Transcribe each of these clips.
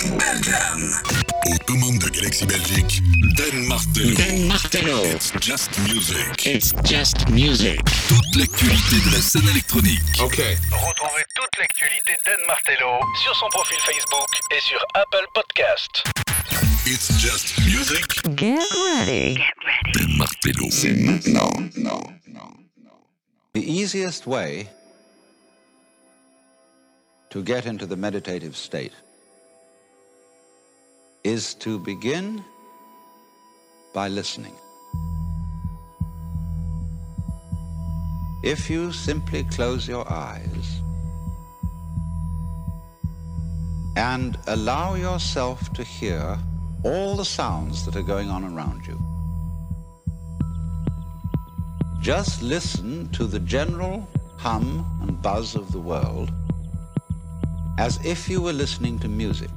Aux commandes de Galaxy Belgique, Dan Martello. Dan Martello. It's just music. It's just music. Toute l'actualité de la scène électronique. Ok. Retrouvez toute l'actualité d'Anne Martello sur son profil Facebook et sur Apple Podcast. It's just music. Get ready. Dan Martello. C'est maintenant. The easiest way to get into the meditative state is to begin by listening. If you simply close your eyes and allow yourself to hear all the sounds that are going on around you, just listen to the general hum and buzz of the world as if you were listening to music.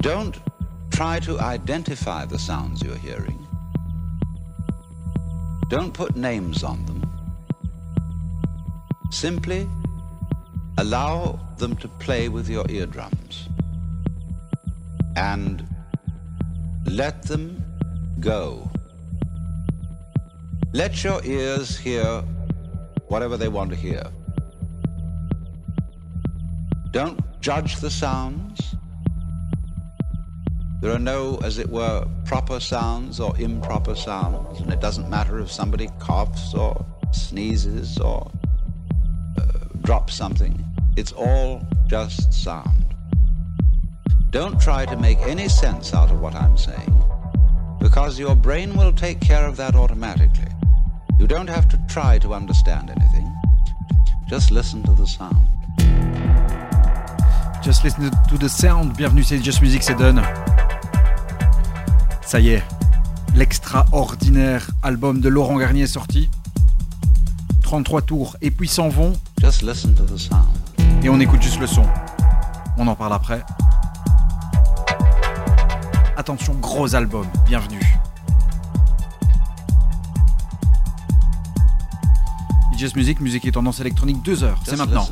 Don't try to identify the sounds you're hearing. Don't put names on them. Simply allow them to play with your eardrums and let them go. Let your ears hear whatever they want to hear. Don't judge the sounds. There are no, as it were, proper sounds or improper sounds, and it doesn't matter if somebody coughs or sneezes or uh, drops something. It's all just sound. Don't try to make any sense out of what I'm saying, because your brain will take care of that automatically. You don't have to try to understand anything. Just listen to the sound. Just listen to the sound. Bienvenue, c'est Just Music, c'est Done. Ça y est, l'extraordinaire album de Laurent Garnier est sorti. 33 tours et puis s'en vont Just listen to the sound. et on écoute juste le son. On en parle après. Attention, gros album, bienvenue. Just Music, musique et tendance électronique 2 heures, c'est maintenant.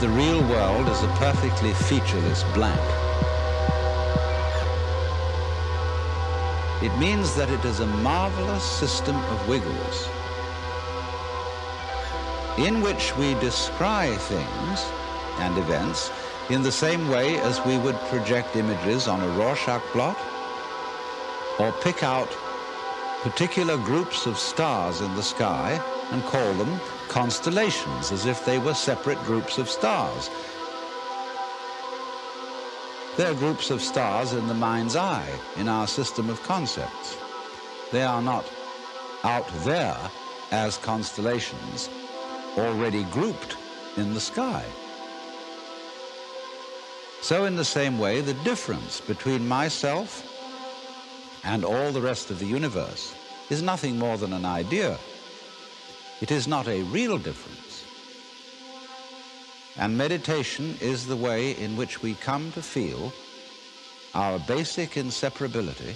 The real world is a perfectly featureless blank. It means that it is a marvelous system of wiggles in which we descry things and events in the same way as we would project images on a Rorschach blot or pick out particular groups of stars in the sky and call them constellations as if they were separate groups of stars. They're groups of stars in the mind's eye, in our system of concepts. They are not out there as constellations already grouped in the sky. So, in the same way, the difference between myself and all the rest of the universe is nothing more than an idea. It is not a real difference. And meditation is the way in which we come to feel our basic inseparability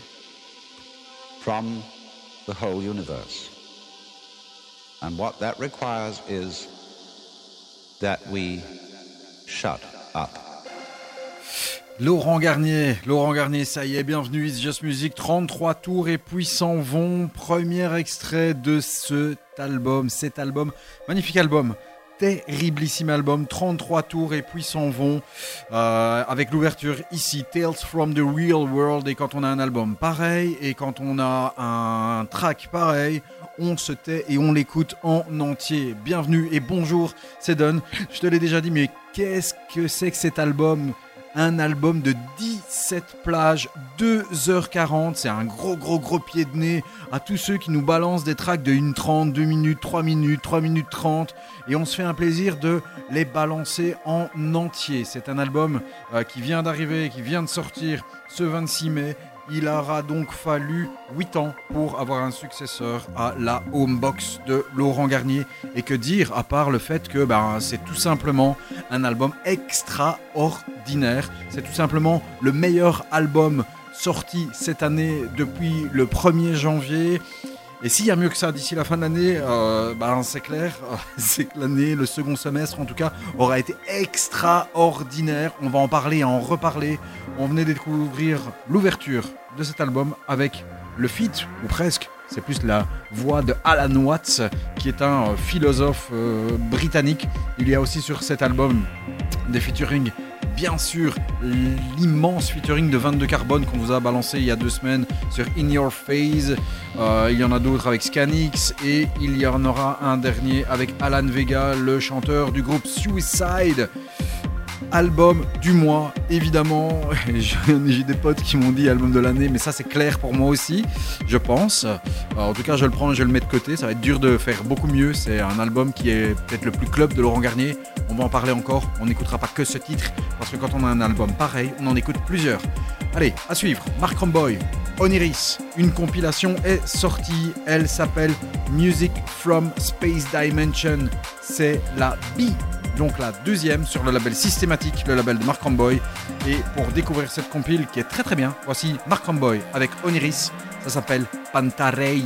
from the whole universe. And what that requires is that we shut up. Laurent Garnier, Laurent Garnier, ça y est, bienvenue, It's Just Music, 33 tours et puis s'en vont. Premier extrait de cet album, cet album, magnifique album, terriblissime album, 33 tours et puis s'en vont. Euh, avec l'ouverture ici, Tales from the Real World. Et quand on a un album pareil et quand on a un track pareil, on se tait et on l'écoute en entier. Bienvenue et bonjour, c'est Don. Je te l'ai déjà dit, mais qu'est-ce que c'est que cet album? Un album de 17 plages, 2h40. C'est un gros, gros, gros pied de nez à tous ceux qui nous balancent des tracks de 1h30, 2 minutes, 3 minutes, 3 minutes 30. Et on se fait un plaisir de les balancer en entier. C'est un album euh, qui vient d'arriver, qui vient de sortir ce 26 mai. Il aura donc fallu 8 ans pour avoir un successeur à la Homebox de Laurent Garnier. Et que dire, à part le fait que ben, c'est tout simplement un album extraordinaire. C'est tout simplement le meilleur album sorti cette année depuis le 1er janvier. Et s'il y a mieux que ça d'ici la fin de l'année, euh, ben c'est clair, c'est que l'année, le second semestre en tout cas, aura été extraordinaire. On va en parler et en reparler. On venait de découvrir l'ouverture de cet album avec le feat, ou presque, c'est plus la voix de Alan Watts, qui est un euh, philosophe euh, britannique. Il y a aussi sur cet album des featuring bien sûr l'immense featuring de 22 Carbone qu'on vous a balancé il y a deux semaines sur In Your Phase. Euh, il y en a d'autres avec Scanix et il y en aura un dernier avec Alan Vega, le chanteur du groupe Suicide. Album du mois, évidemment. J'ai des potes qui m'ont dit album de l'année, mais ça c'est clair pour moi aussi, je pense. Alors, en tout cas, je le prends et je le mets de côté. Ça va être dur de faire beaucoup mieux. C'est un album qui est peut-être le plus club de Laurent Garnier. On va en parler encore. On n'écoutera pas que ce titre, parce que quand on a un album pareil, on en écoute plusieurs. Allez, à suivre. Mark Romboy, Oniris. Une compilation est sortie. Elle s'appelle Music from Space Dimension. C'est la B donc la deuxième sur le label Systématique, le label de Mark Ramboy. Et pour découvrir cette compile qui est très très bien, voici Mark Ramboy avec Oniris. Ça s'appelle Pantarei.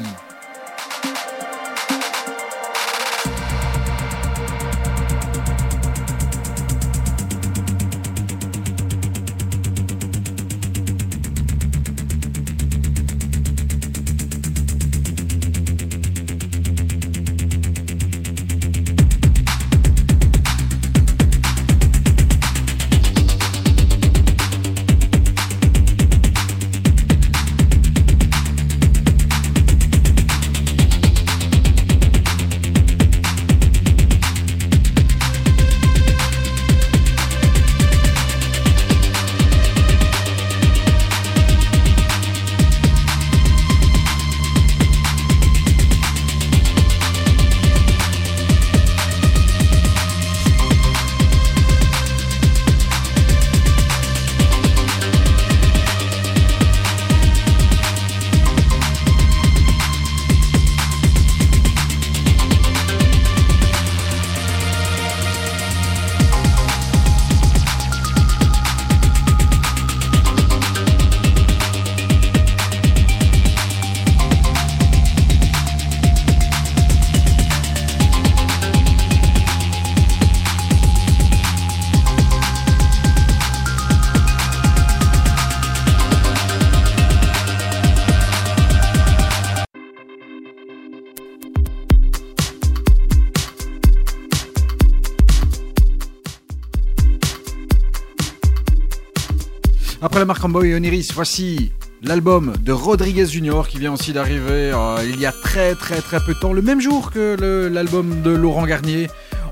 Après la marque Boy et Oniris, voici l'album de Rodriguez Junior qui vient aussi d'arriver euh, il y a très très très peu de temps, le même jour que l'album de Laurent Garnier.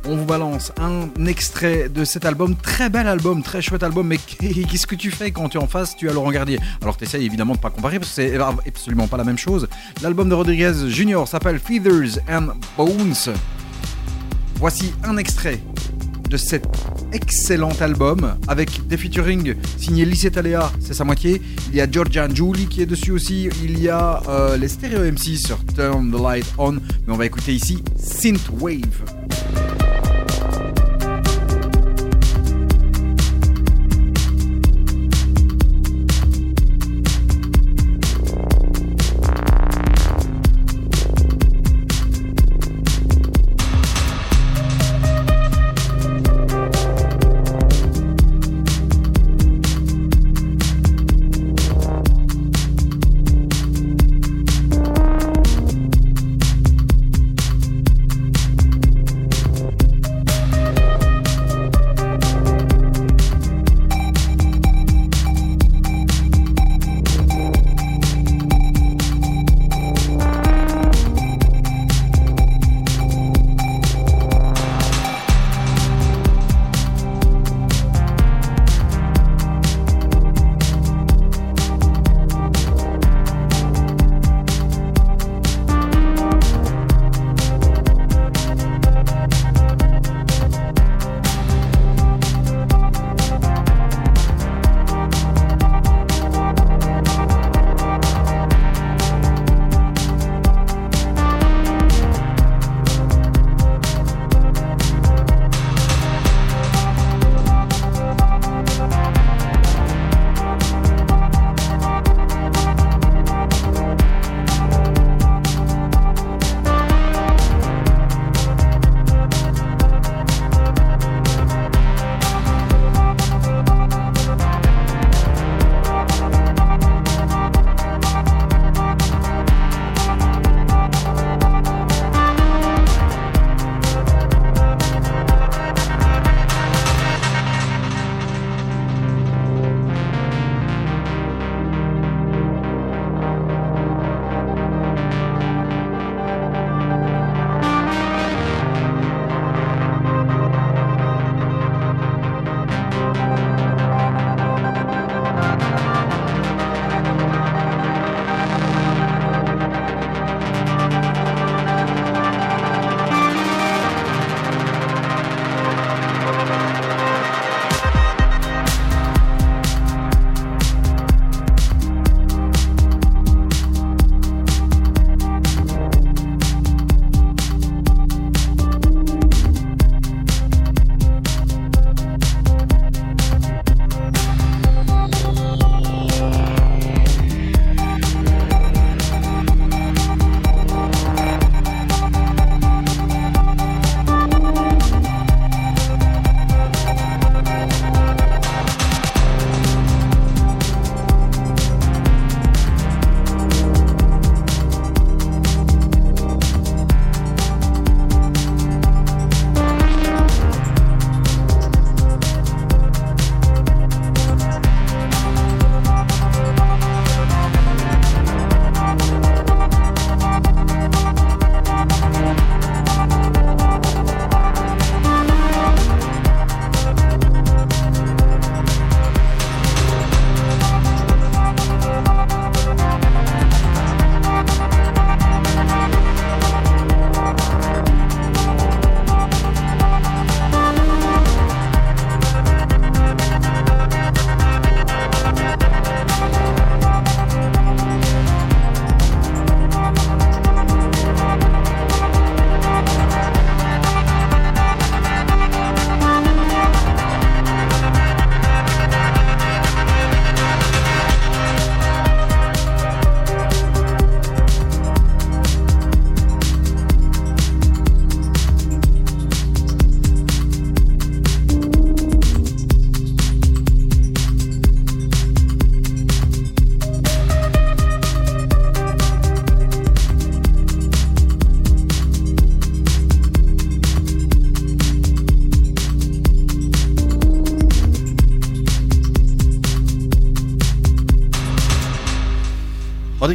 On vous balance un extrait de cet album, très bel album, très chouette album, mais qu'est-ce que tu fais quand tu es en face, tu as Laurent Garnier? Alors t'essayes évidemment de pas comparer parce que c'est absolument pas la même chose. L'album de Rodriguez Junior s'appelle Feathers and Bones. Voici un extrait de cet excellent album avec des featuring signés Taléa, c'est sa moitié. Il y a Georgia Julie qui est dessus aussi. Il y a euh, les Stereo MC sur Turn the Light On. Mais on va écouter ici Synthwave.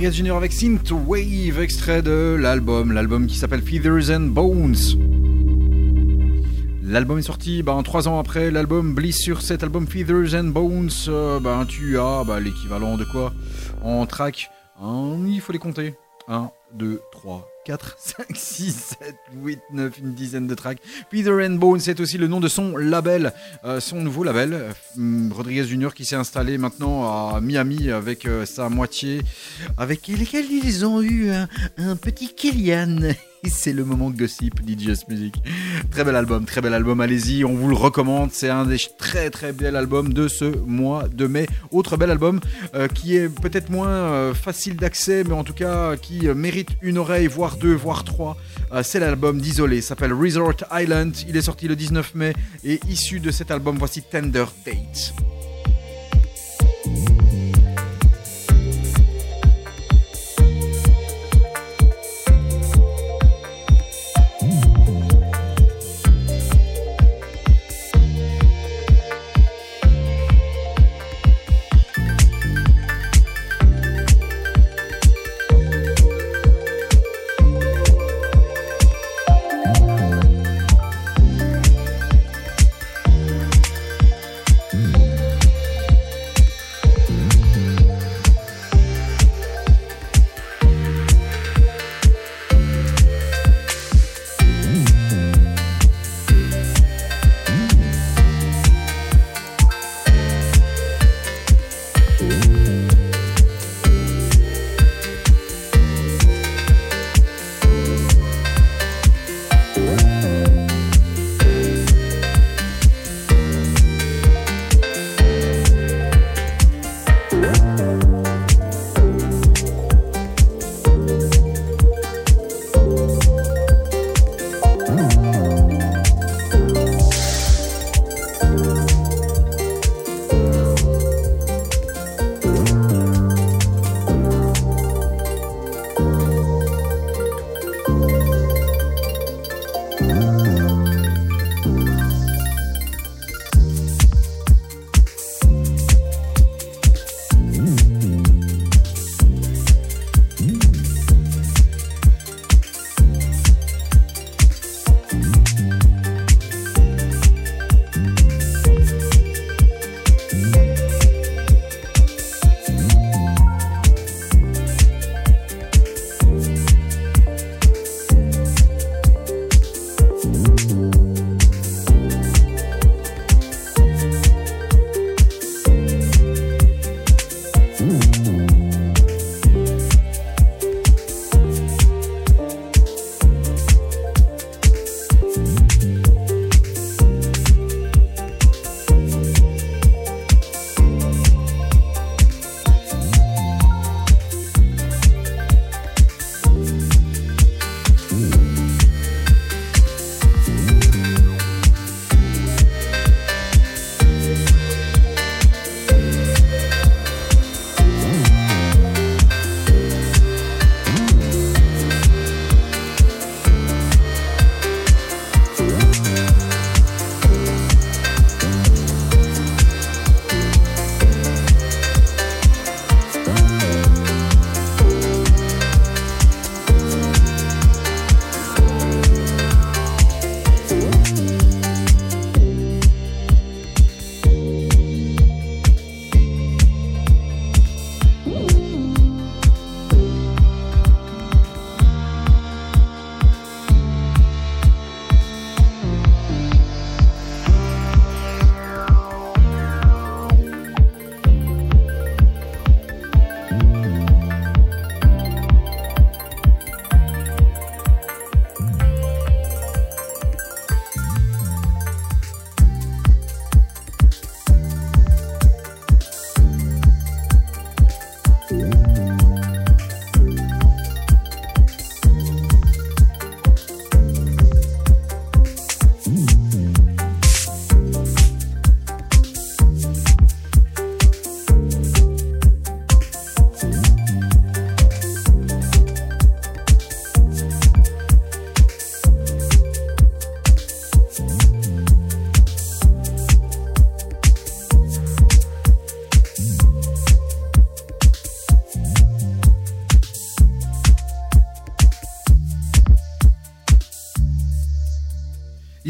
Rodriguez Jr. avec Synth Wave, extrait de l'album, l'album qui s'appelle Feathers and Bones. L'album est sorti ben, trois ans après l'album Bliss sur cet album Feathers and Bones. Ben, tu as ben, l'équivalent de quoi En track? Il faut les compter. 1, 2, 3, 4, 5, 6, 7, 8, 9, une dizaine de tracks. Peter and Bones, c'est aussi le nom de son label, euh, son nouveau label. Euh, Rodriguez Junior qui s'est installé maintenant à Miami avec sa moitié, avec lesquels ils ont eu un, petit Kylian. c'est le moment gossip dit Just Music. Très bel album, très bel album, allez-y, on vous le recommande. C'est un des très très bels albums de ce mois de mai. Autre bel album euh, qui est peut-être moins euh, facile d'accès, mais en tout cas qui euh, mérite une oreille, voire deux, voire trois. c'est l'album d'Isolé, s'appelle Resort Island. Il est sorti le 19 mai et issu de cet album, voici Tender Date.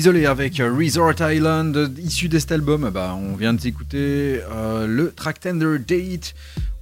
Isolé avec Resort Island, issu de cet album, bah, on vient d'écouter euh, le track Tender Date.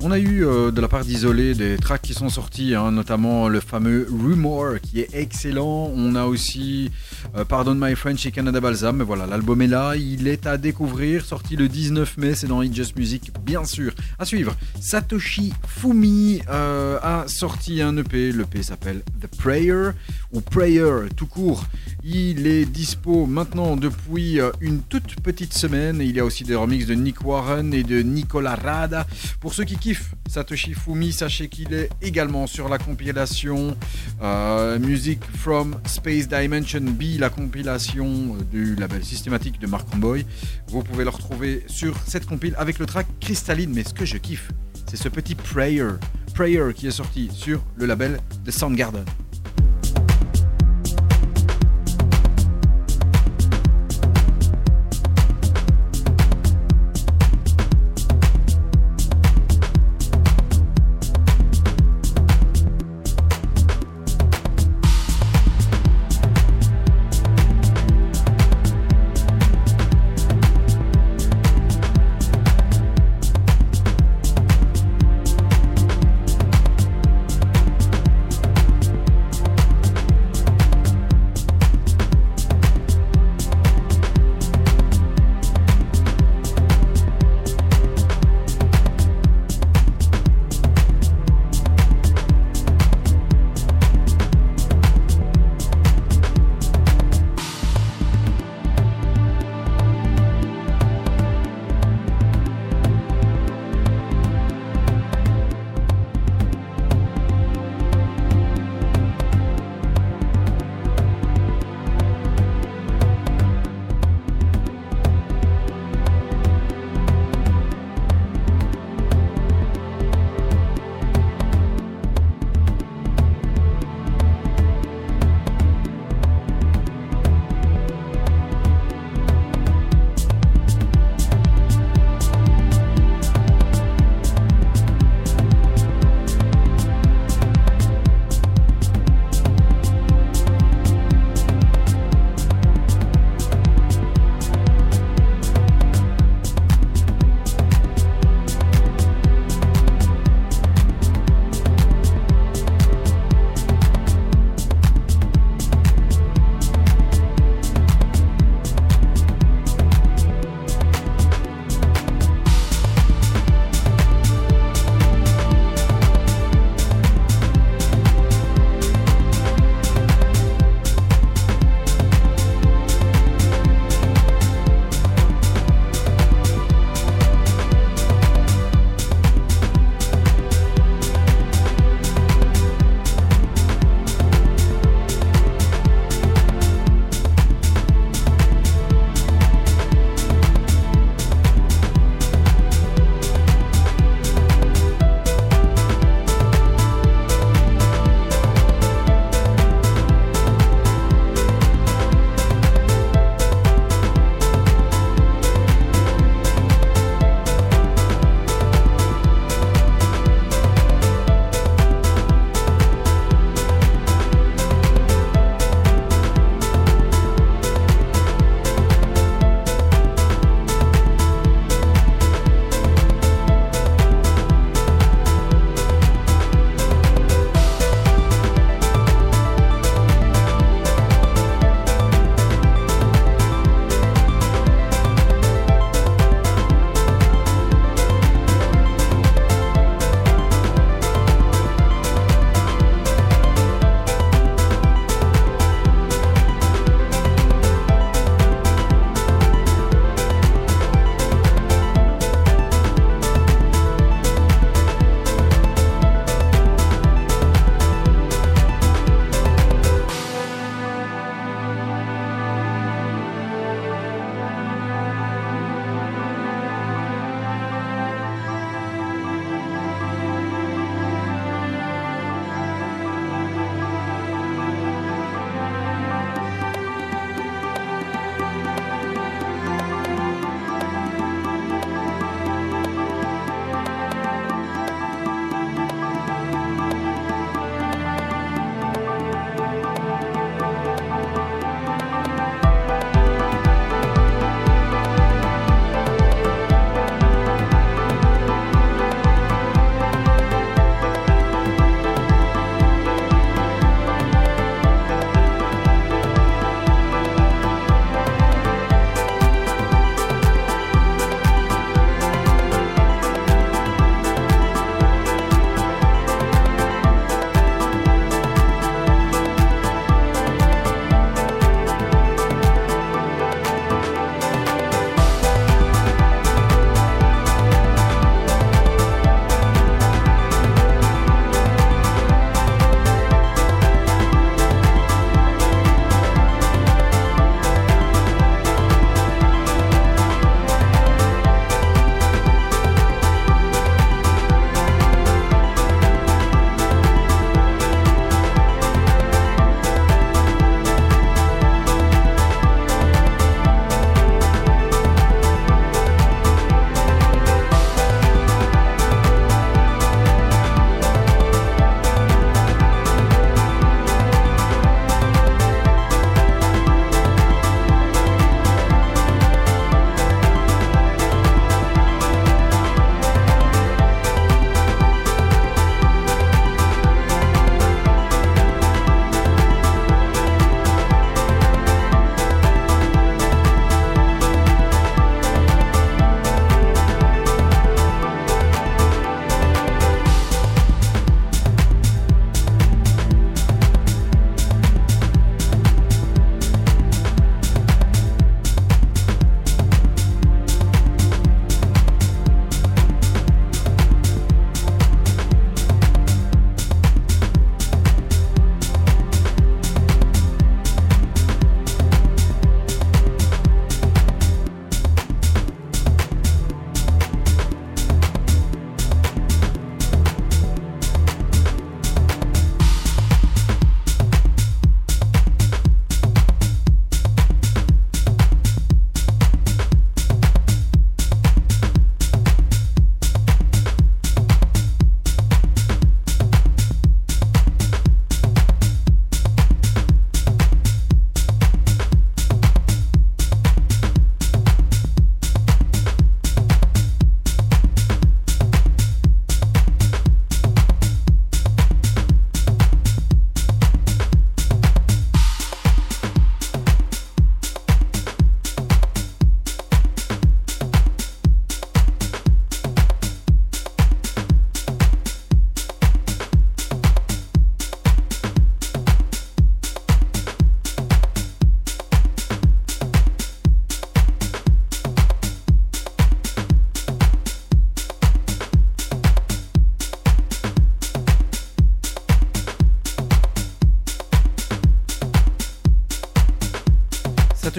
On a eu euh, de la part d'Isolé des tracks qui sont sortis, hein, notamment le fameux Rumor qui est excellent. On a aussi euh, Pardon My French et Canada Balsam. Mais voilà, l'album est là, il est à découvrir. Sorti le 19 mai, c'est dans It Just Music, bien sûr. À suivre, Satoshi Fumi euh, a sorti un EP. L'EP s'appelle The Prayer ou Prayer tout court. Il est dispo maintenant depuis une toute petite semaine. Il y a aussi des remixes de Nick Warren et de Nicolas Rada. Pour ceux qui kiffent Satoshi Fumi, sachez qu'il est également sur la compilation euh, Music from Space Dimension B, la compilation du label systématique de Mark Romboy. Vous pouvez le retrouver sur cette compile avec le track Cristalline. Mais ce que je kiffe, c'est ce petit Prayer. Prayer qui est sorti sur le label de Soundgarden.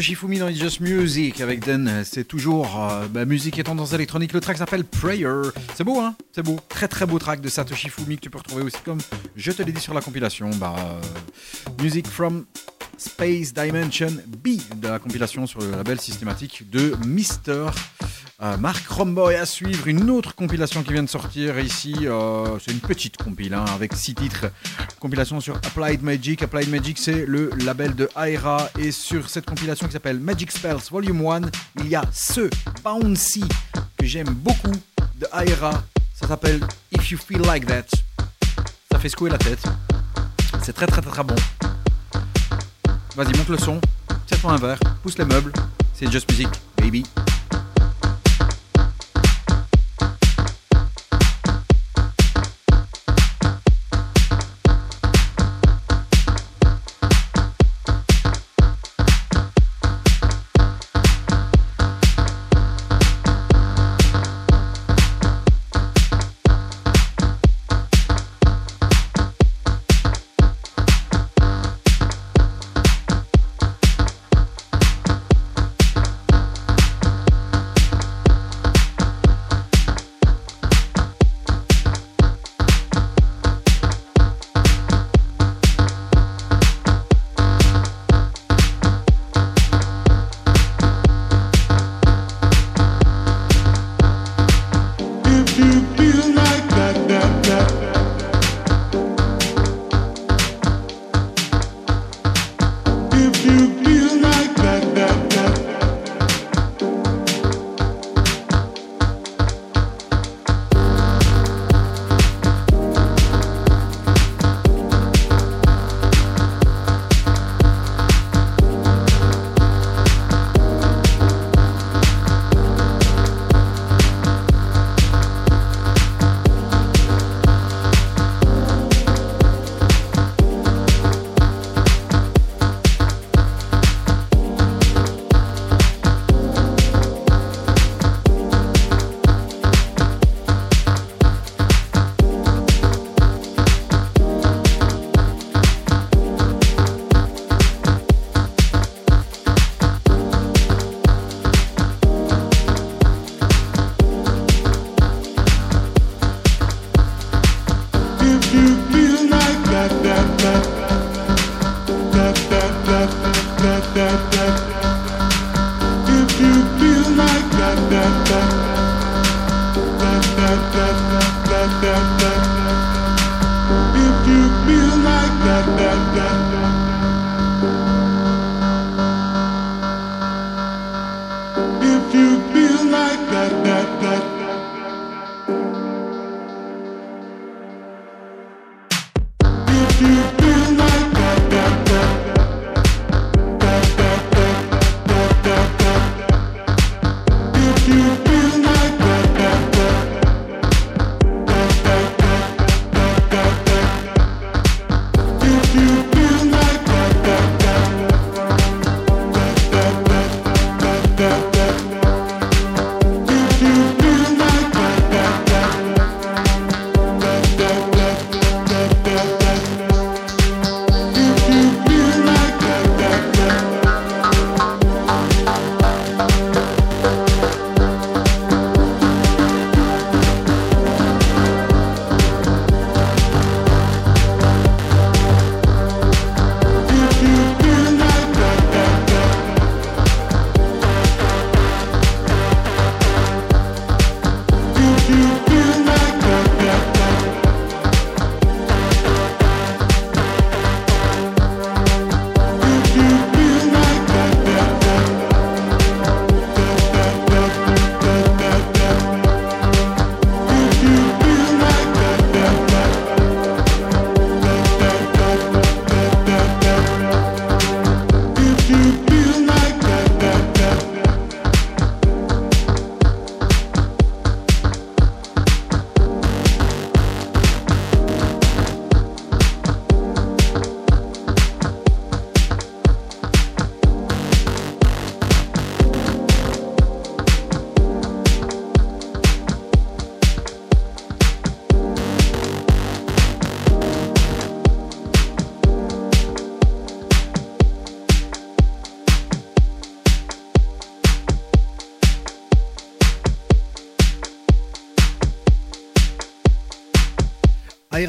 Satoshi Fumi dans It's Just Music avec Den. C'est toujours euh, bah, musique et tendance électronique. Le track s'appelle Prayer. C'est beau, hein? C'est beau. Très très beau track de Satoshi Fumi que tu peux retrouver aussi comme je te l'ai dit sur la compilation. Bah, euh, Music from Space Dimension B de la compilation sur le label systématique de Mister. Euh, Marc Romboy à suivre, une autre compilation qui vient de sortir ici. euh, c'est une petite compile hein, avec six titres. Compilation sur Applied Magic. Applied Magic, c'est le label de Aera. Et sur cette compilation qui s'appelle Magic Spells Volume 1, il y a ce Bouncy que j'aime beaucoup de Aera. Ça s'appelle If You Feel Like That. Ça fait secouer la tête. C'est très très très très bon. Vas-y, monte le son. Tire-toi un verre. Pousse les meubles. C'est Just Music, baby.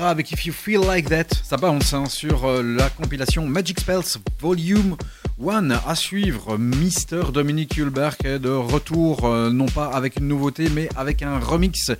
Avec If You Feel Like That, ça bounce hein, sur euh, la compilation Magic Spells Volume 1. À suivre, Mister Dominique Hulberg est de retour, euh, non pas avec une nouveauté, mais avec un remix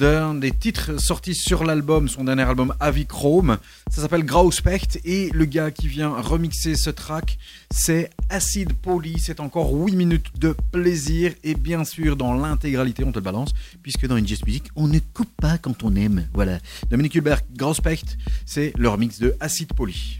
d'un des titres sortis sur l'album, son dernier album Avichrome. Ça s'appelle Grauspecht et le gars qui vient remixer ce track, c'est Acid Poly. C'est encore 8 minutes de plaisir et bien sûr dans l'intégralité, on te le balance, puisque dans Just Music, on ne coupe pas quand on aime. Voilà. Dominique Hulberg, Grauspecht, c'est le remix de Acid Poly.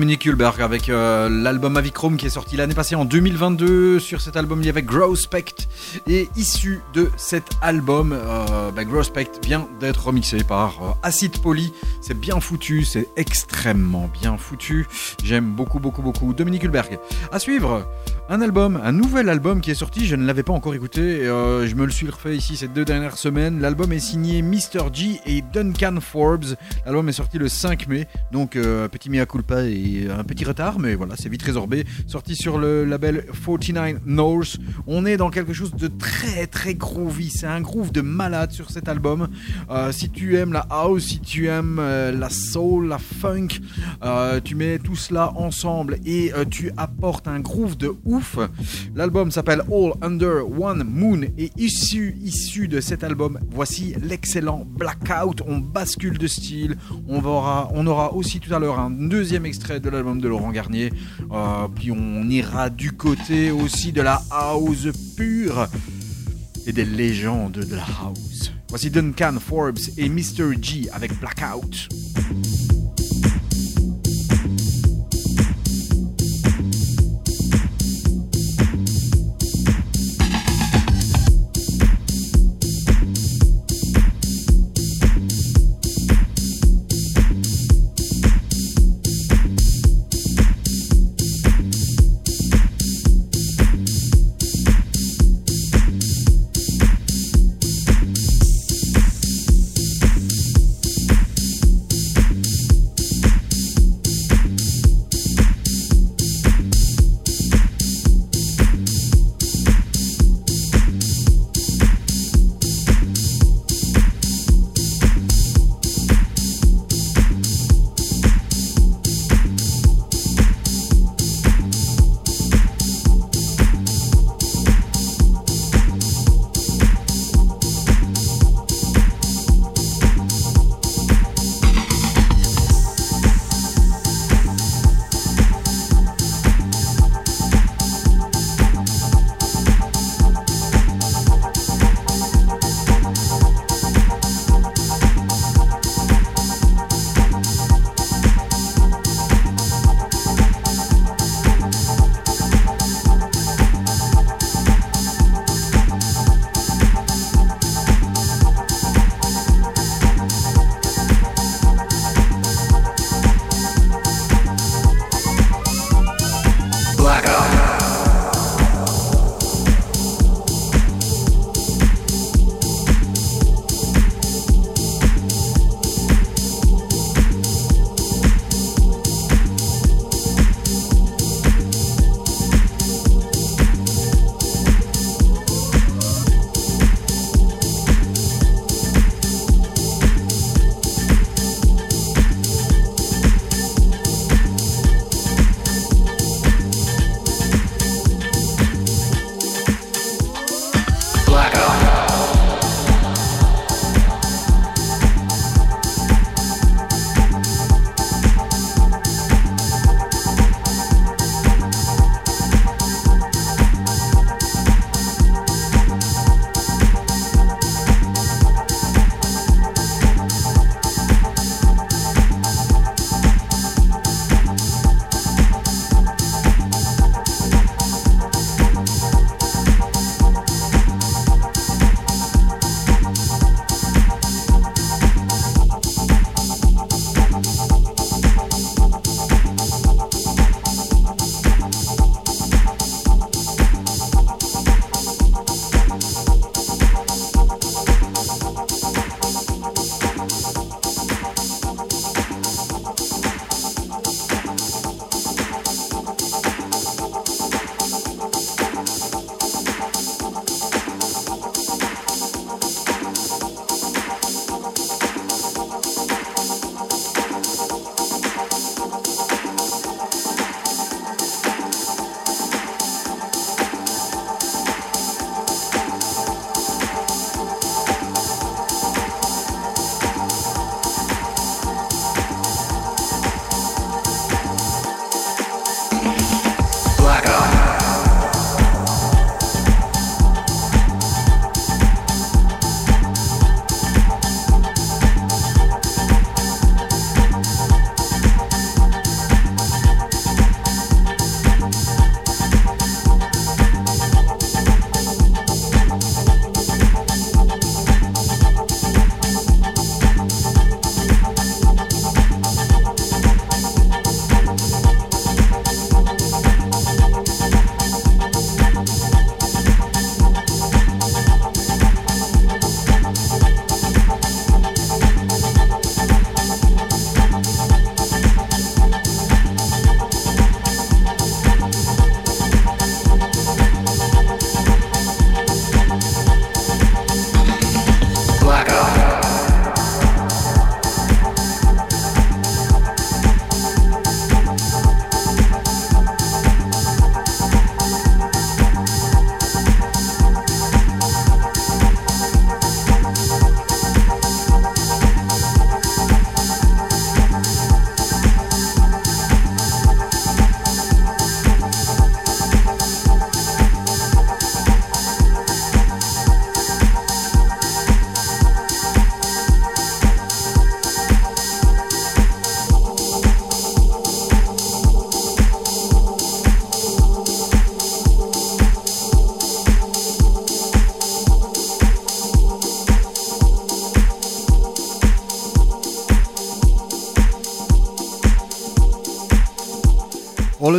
Dominic Hulberg avec euh, l'album Avichrome qui est sorti l'année passée en 2022. Sur cet album, il y avait Growspect. Et issu de cet album, euh, bah, Growspect vient d'être remixé par euh, Acid Poly. C'est bien foutu, c'est extrêmement bien foutu. J'aime beaucoup, beaucoup, beaucoup Dominic Hulberg. À suivre, un album, un nouvel album qui est sorti. Je ne l'avais pas encore écouté. euh, je me le suis refait ici ces deux dernières semaines. L'album est signé Mr. G et Duncan Forbes. L'album est sorti le 5 mai. Donc, euh, petit mea culpa et un petit retard. Mais voilà, c'est vite résorbé. Sorti sur le label 49 North. On est dans quelque chose de très, très groovy. C'est un groove de malade sur cet album. Euh, si tu aimes la house, si tu aimes euh, la soul, la funk, euh, tu mets tout cela ensemble et euh, tu apportes un groove de ouf. L'album s'appelle All Under One Moon et issu, issu de cet album, voici l'excellent Blackout. On bascule de style. On aura, on aura aussi tout à l'heure un deuxième extrait de l'album de Laurent Garnier. Euh, puis on ira du côté aussi de la house pure et des légendes de la house. Voici Duncan Forbes et Mr. G avec Blackout.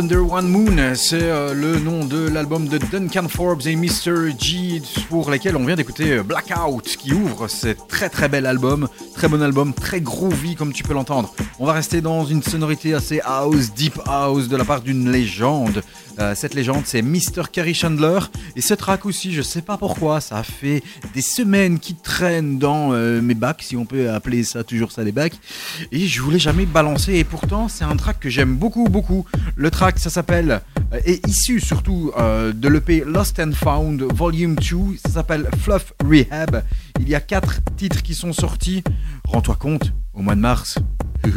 Under One Moon, c'est euh, le nom de l'album de Duncan Forbes et Mr. G pour lesquels on vient d'écouter euh, Blackout qui ouvre ce très très bel album, très bon album, très groovy comme tu peux l'entendre. On va rester dans une sonorité assez house, deep house de la part d'une légende. Euh, cette légende c'est Mr. Kerry Chandler et ce track aussi, je sais pas pourquoi, ça fait des semaines qui traînent dans euh, mes bacs, si on peut appeler ça toujours ça des bacs, et je voulais jamais balancer et pourtant c'est un track que j'aime beaucoup beaucoup. Le track ça s'appelle euh, est issu surtout euh, de l'EP Lost and Found Volume 2, ça s'appelle Fluff Rehab. Il y a quatre titres qui sont sortis. Rends-toi compte, au mois de mars.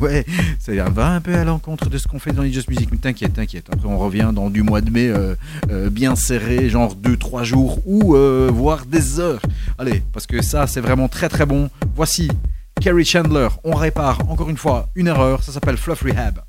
Ouais, ça va un peu à l'encontre de ce qu'on fait dans les Just Music, mais t'inquiète, t'inquiète. Après, on revient dans du mois de mai euh, euh, bien serré, genre 2-3 jours ou euh, voire des heures. Allez, parce que ça, c'est vraiment très très bon. Voici Kerry Chandler. On répare encore une fois une erreur. Ça s'appelle Fluff Rehab.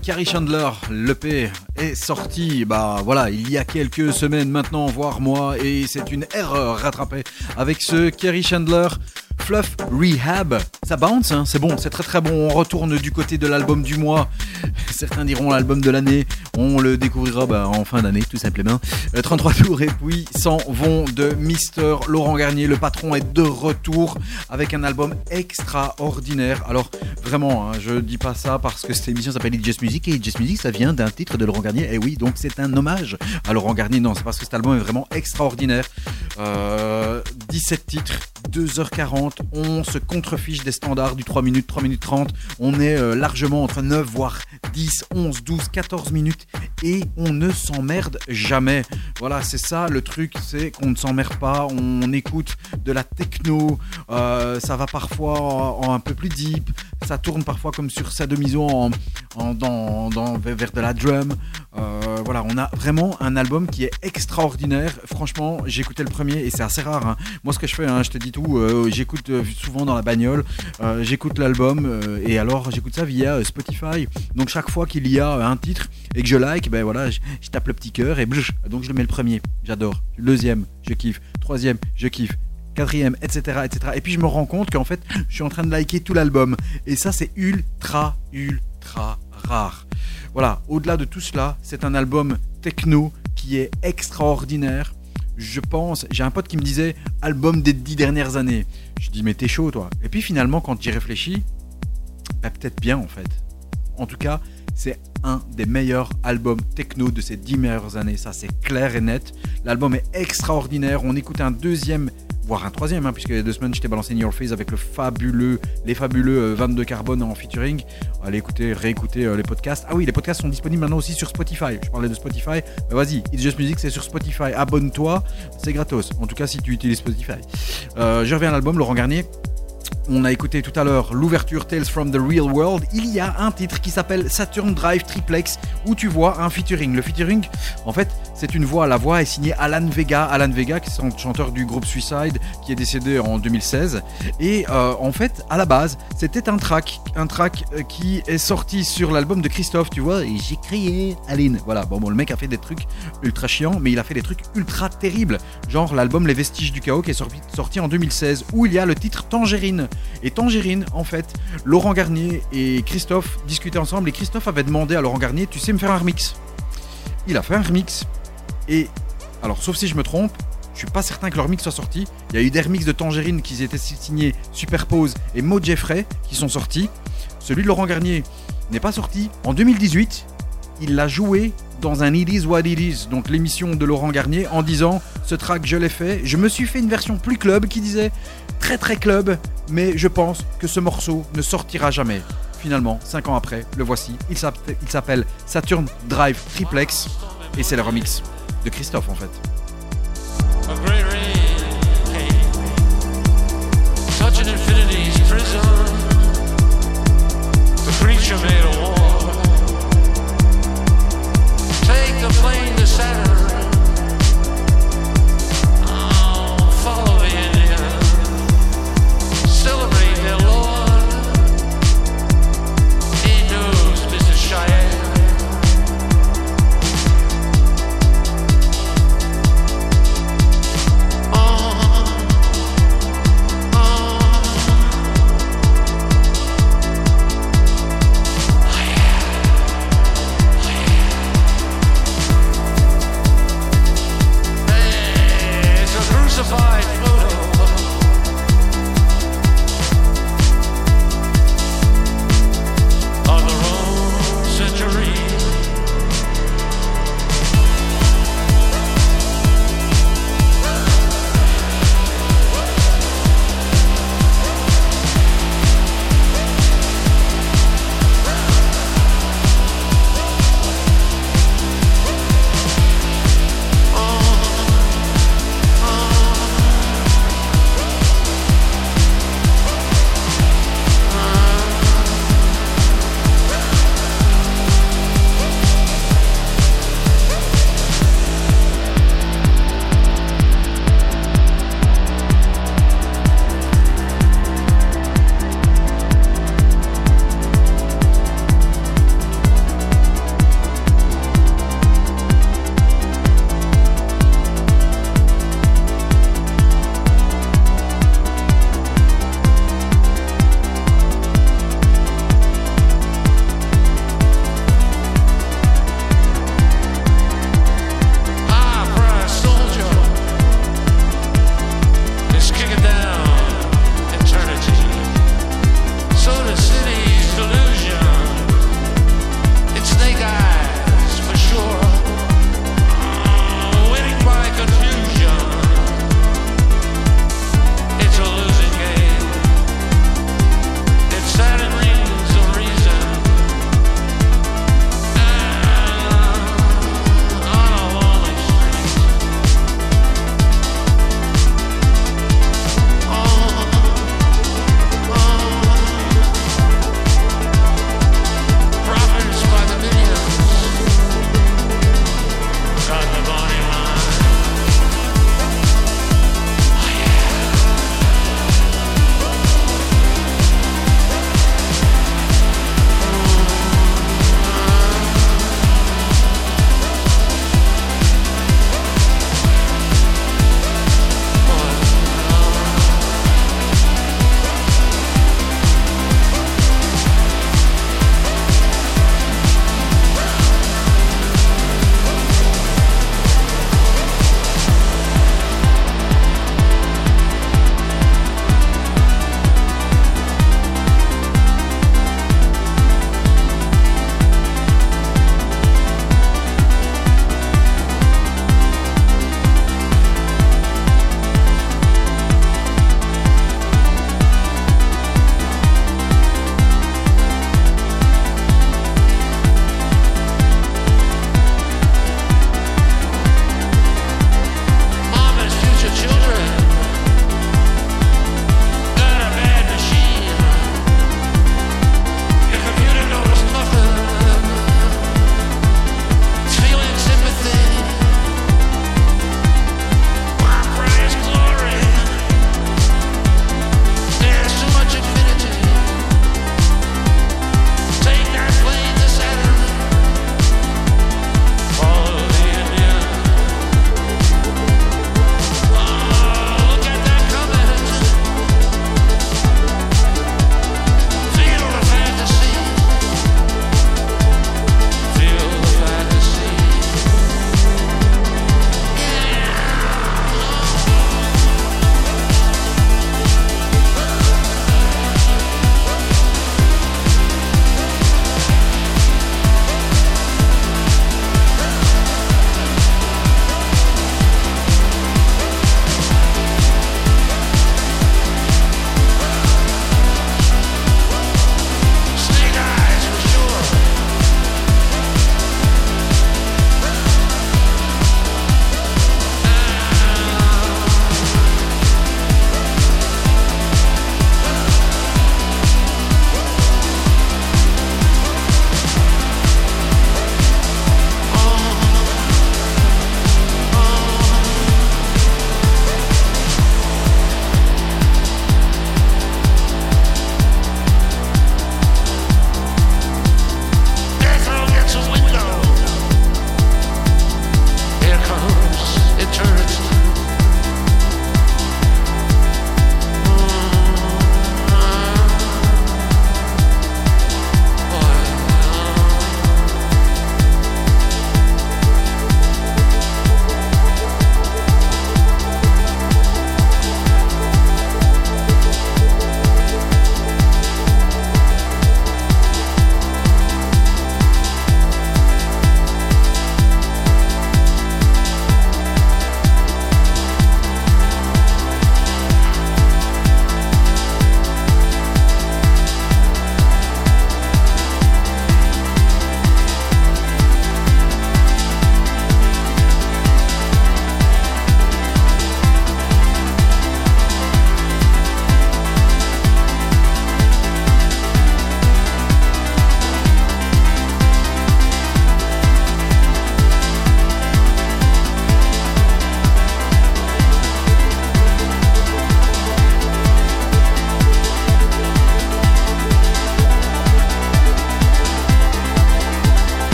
Carrie Chandler. L'EP est sorti, bah voilà, il y a quelques semaines maintenant, voire mois, et c'est une erreur rattrapée avec ce Carrie Chandler. Fluff Rehab, ça bounce, hein, c'est bon, c'est très très bon. On retourne du côté de l'album du mois. Certains diront l'album de l'année. On le découvrira bah, en fin d'année, tout simplement. Euh, 33 tours et puis s'en vont de Mister Laurent Garnier. Le patron est de retour avec un album extraordinaire. Alors vraiment, hein, je dis pas ça parce que cette émission s'appelle It's Just Music et It's Just Music, ça vient d'un titre de Laurent Garnier. Et oui, donc c'est un hommage à Laurent Garnier. Non, c'est parce que cet album est vraiment extraordinaire. Euh, 17 titres, 2h40. On se contrefiche des standards du 3 minutes, 3 minutes 30. On est euh, largement entre 9 voire 10, 11, 12, 14 minutes et on ne s'emmerde jamais. Voilà, c'est ça le truc, c'est qu'on ne s'emmerde pas. On écoute de la techno. euh, ça va parfois en, un peu plus deep. Ça tourne parfois comme sur sa demi-zo en, en- dans, vers de la drum. Euh, voilà, on a vraiment un album qui est extraordinaire. Franchement, j'ai écouté le premier et c'est assez rare. hein. Moi, ce que je fais, hein, je te dis tout, euh, j'écoute euh, souvent dans la bagnole, euh, j'écoute l'album et alors j'écoute ça via Spotify. Donc chaque fois qu'il y a un titre et que je like, ben voilà, je, je tape le petit cœur et blush, donc je le mets le premier. J'adore. Le Deuxième, je kiffe. Troisième, je kiffe quatrième, etc., etc. Et puis je me rends compte qu'en fait, je suis en train de liker tout l'album. Et ça, c'est ultra, ultra rare. Voilà, au-delà de tout cela, c'est un album techno qui est extraordinaire. Je pense, j'ai un pote qui me disait album des dix dernières années. Je dis mais t'es chaud toi. Et puis finalement, quand j'y réfléchis, bah, peut-être bien en fait. En tout cas, c'est un des meilleurs albums techno de ces dix meilleures années. Ça, c'est clair et net. L'album est extraordinaire. On écoute un deuxième, voire un troisième, hein, puisque il y a deux semaines, je t'ai balancé Your Face avec le fabuleux, les fabuleux euh, 22 Carbone en featuring. Allez écouter, réécouter euh, les podcasts. Ah oui, les podcasts sont disponibles maintenant aussi sur Spotify. Je parlais de Spotify. Bah, vas-y, It's Just Music, c'est sur Spotify. Abonne-toi, c'est gratos. En tout cas, si tu utilises Spotify. Euh, je reviens à l'album, Laurent Garnier. On a écouté tout à l'heure l'ouverture Tales from the Real World. Il y a un titre qui s'appelle Saturn Drive Triplex où tu vois un featuring. Le featuring, en fait, c'est une voix. La voix est signée Alan Vega. Alan Vega, qui est chanteur du groupe Suicide, qui est décédé en 2016. Et euh, en fait, à la base, c'était un track, un track euh, qui est sorti sur l'album de Christophe, tu vois. Et j'ai crié Aline. Voilà. Bon, bon, le mec a fait des trucs ultra chiants, mais il a fait des trucs ultra terribles. Genre l'album Les Vestiges du Chaos qui est sorti, sorti en 2016, où il y a le titre Tangerine. Et Tangerine, en fait, Laurent Garnier et Christophe discutaient ensemble et Christophe avait demandé à Laurent Garnier, tu sais me faire un remix Il a fait un remix. Et, alors sauf si je me trompe, je suis pas certain que le remix soit sorti. Il y a eu des remixes de Tangerine qui étaient signés Superpose et Mo Jeffrey qui sont sortis. Celui de Laurent Garnier n'est pas sorti. En 2018, il l'a joué dans un It Is What It Is, donc l'émission de Laurent Garnier, en disant ce track je l'ai fait. Je me suis fait une version plus club qui disait très très club, mais je pense que ce morceau ne sortira jamais. Finalement, 5 ans après, le voici. Il s'appelle- Saturn Drive Triplex et c'est le remix de Christophe en fait.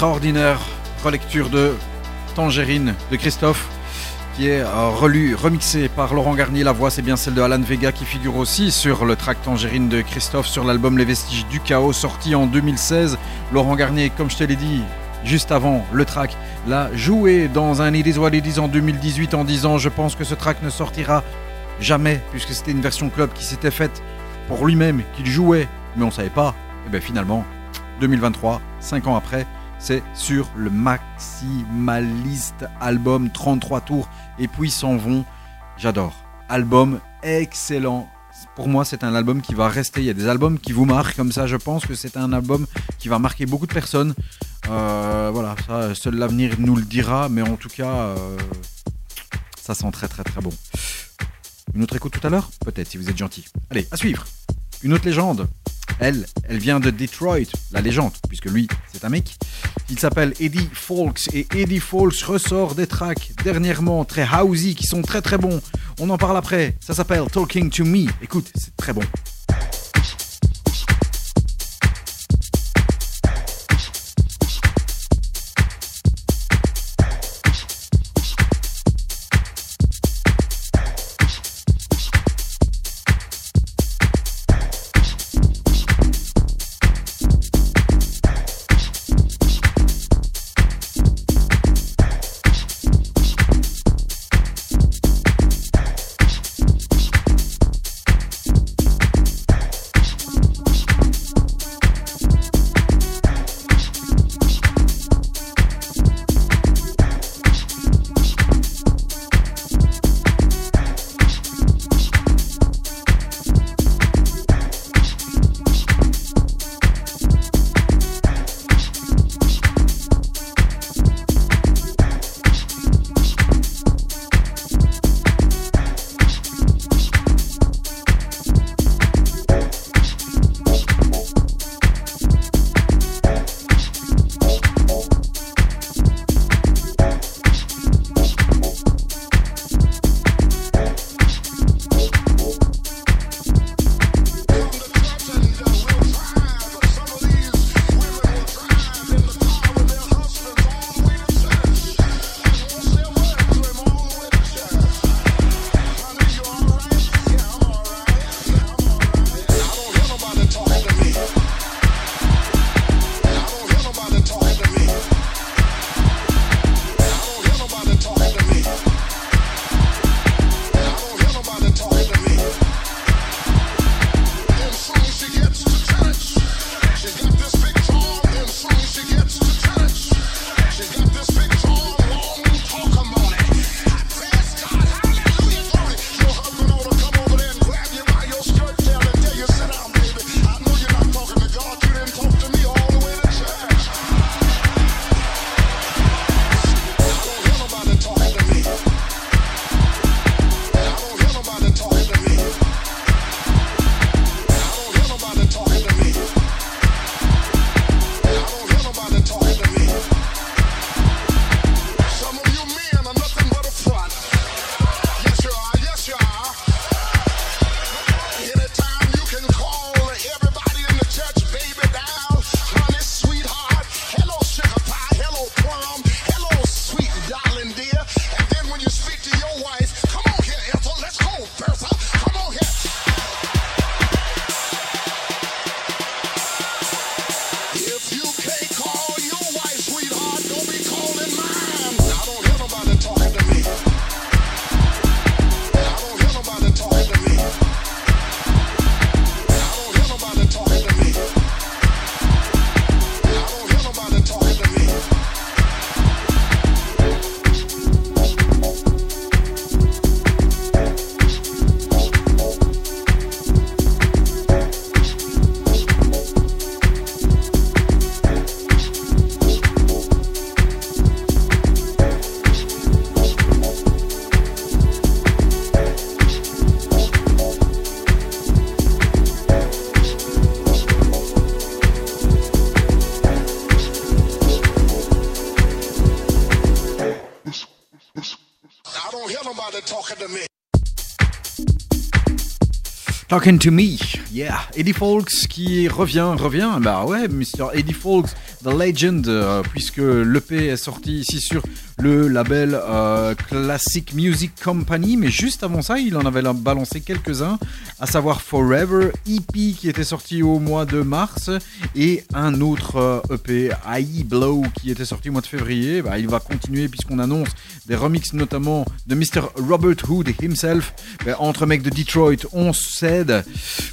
Extraordinaire relecture de Tangerine de Christophe qui est euh, relu, remixé par Laurent Garnier. La voix, c'est bien celle de Alan Vega qui figure aussi sur le track Tangerine de Christophe sur l'album Les Vestiges du Chaos sorti en 2016. Laurent Garnier, comme je te l'ai dit juste avant le track, l'a joué dans un It Is What en 2018 en disant Je pense que ce track ne sortira jamais puisque c'était une version club qui s'était faite pour lui-même, qu'il jouait, mais on savait pas. Et bien finalement, 2023, 5 ans après, c'est sur le maximaliste album 33 tours et puis s'en vont. J'adore. Album excellent. Pour moi, c'est un album qui va rester. Il y a des albums qui vous marquent comme ça. Je pense que c'est un album qui va marquer beaucoup de personnes. Euh, voilà, ça, seul l'avenir nous le dira. Mais en tout cas, euh, ça sent très très très bon. Une autre écoute tout à l'heure? Peut-être si vous êtes gentil. Allez, à suivre. Une autre légende. Elle, elle vient de Detroit, la légende, puisque lui, c'est un mec. Il s'appelle Eddie Fawkes et Eddie Fawkes ressort des tracks dernièrement très housey qui sont très très bons. On en parle après. Ça s'appelle Talking to Me. Écoute, c'est très bon. Talking to Me, yeah. Eddie Fawkes qui revient, revient, bah ouais, Mr. Eddie Fawkes The Legend, euh, puisque l'EP est sorti ici sur le label euh, Classic Music Company. Mais juste avant ça, il en avait balancé quelques-uns, à savoir Forever, EP qui était sorti au mois de mars, et un autre euh, EP, AI Blow, qui était sorti au mois de février. Bah, il va continuer puisqu'on annonce des remixes notamment de Mr. Robert Hood himself. Bah, entre mecs de Detroit, on cède.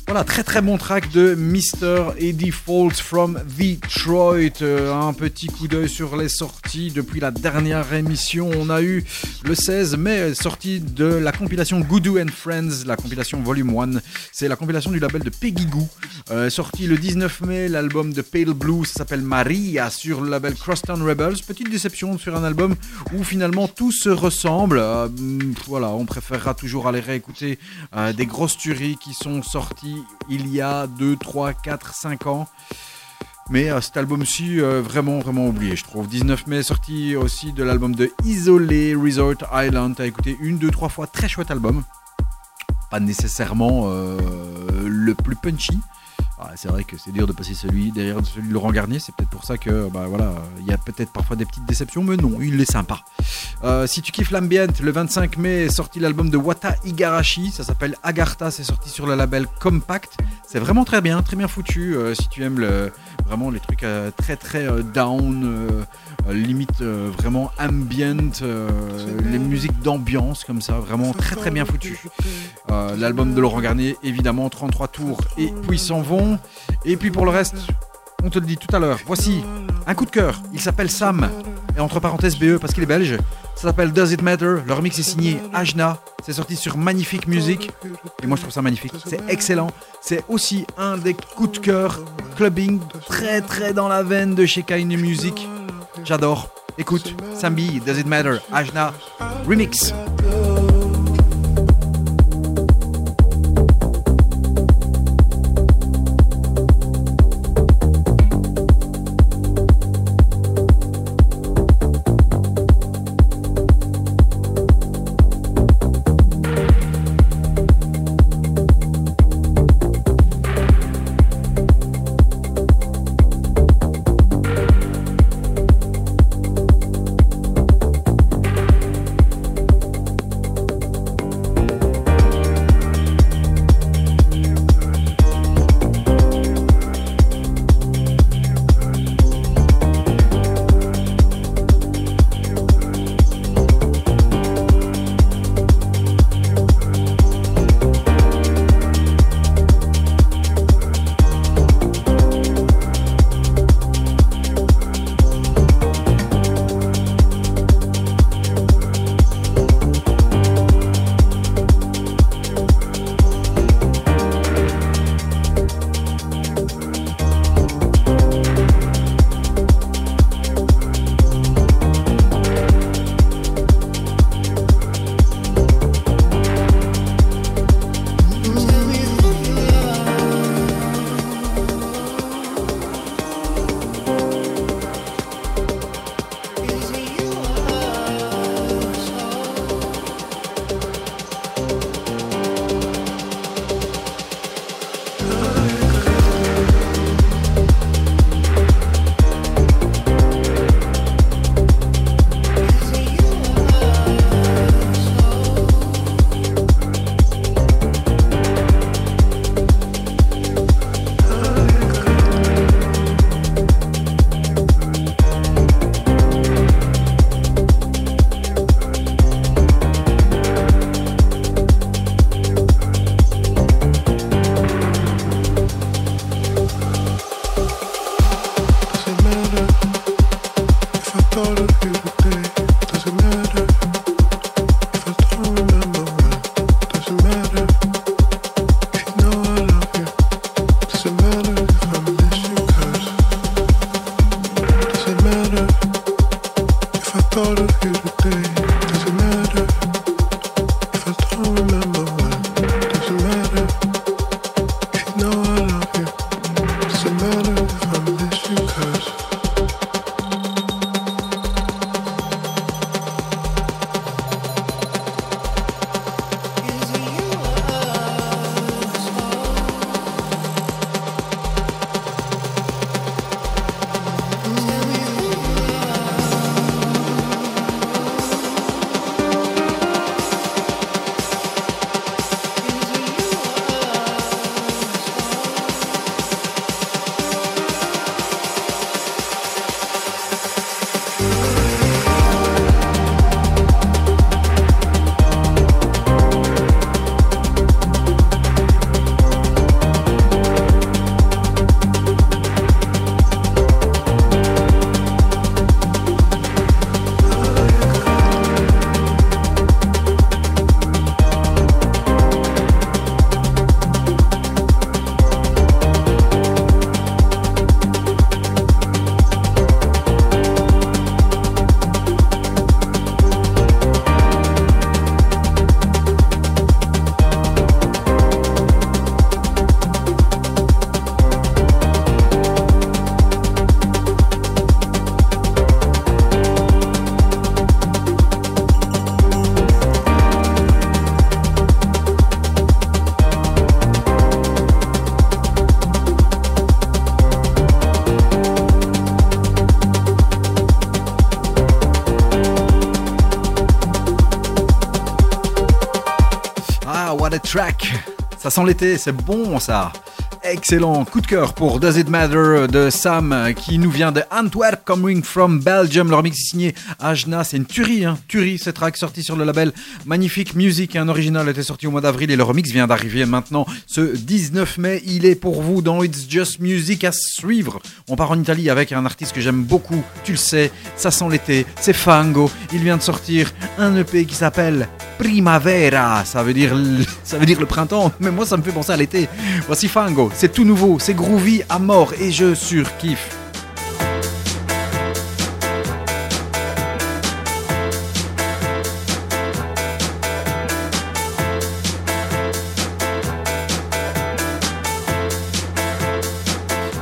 Voilà, très très bon track de Mr. Eddie Falls from Detroit. Euh, un petit coup d'œil sur les sorties depuis la dernière émission. On a eu le 16 mai sortie de la compilation Goodoo and Friends, la compilation Volume 1. C'est la compilation du label de Peggy Goo. Euh, sorti le 19 mai, l'album de Pale Blue s'appelle Maria sur le label Crosstown Rebels. Petite déception sur un album où finalement tout se ressemble. Euh, voilà, on préférera toujours aller réécouter euh, des grosses tueries qui sont sorties il y a 2, 3, 4, 5 ans. Mais euh, cet album-ci, euh, vraiment, vraiment oublié, je trouve. 19 mai, sorti aussi de l'album de Isolé, Resort Island. T'as écouté une, deux, trois fois. Très chouette album. Pas nécessairement euh, le plus punchy. Ah, c'est vrai que c'est dur de passer celui derrière celui de Laurent Garnier. C'est peut-être pour ça que, bah voilà, il y a peut-être parfois des petites déceptions, mais non, il est sympa. Si tu kiffes l'ambient, le 25 mai est sorti l'album de Wata Igarashi. Ça s'appelle Agartha. C'est sorti sur le label Compact. C'est vraiment très bien, très bien foutu. Si tu aimes le, vraiment les trucs euh, très très euh, down, euh, limite vraiment ambient, les musiques d'ambiance comme ça, vraiment très très bien foutu. L'album de Laurent Garnier, évidemment, 33 tours et puis ils s'en vont. Et puis pour le reste, on te le dit tout à l'heure. Voici un coup de cœur. Il s'appelle Sam. Et entre parenthèses BE parce qu'il est belge. Ça s'appelle Does It Matter? Le remix est signé Ajna. C'est sorti sur Magnifique Music. Et moi je trouve ça magnifique. C'est excellent. C'est aussi un des coups de cœur clubbing très très dans la veine de chez Music. J'adore. Écoute, Sambi, Does It Matter, Ajna, remix. Track Ça sent l'été, c'est bon ça Excellent coup de cœur pour Does It Matter de Sam qui nous vient de Antwerp, coming from Belgium. Le remix est signé Ajna, c'est une tuerie, hein, tuerie, cette track sortie sur le label Magnifique Music. Un original était sorti au mois d'avril et le remix vient d'arriver maintenant ce 19 mai. Il est pour vous dans It's Just Music à suivre. On part en Italie avec un artiste que j'aime beaucoup, tu le sais, ça sent l'été, c'est Fango. Il vient de sortir un EP qui s'appelle Primavera, ça veut dire ça veut dire le printemps, mais moi ça me fait penser à l'été. Voici Fango, c'est tout nouveau, c'est groovy à mort et je surkiffe.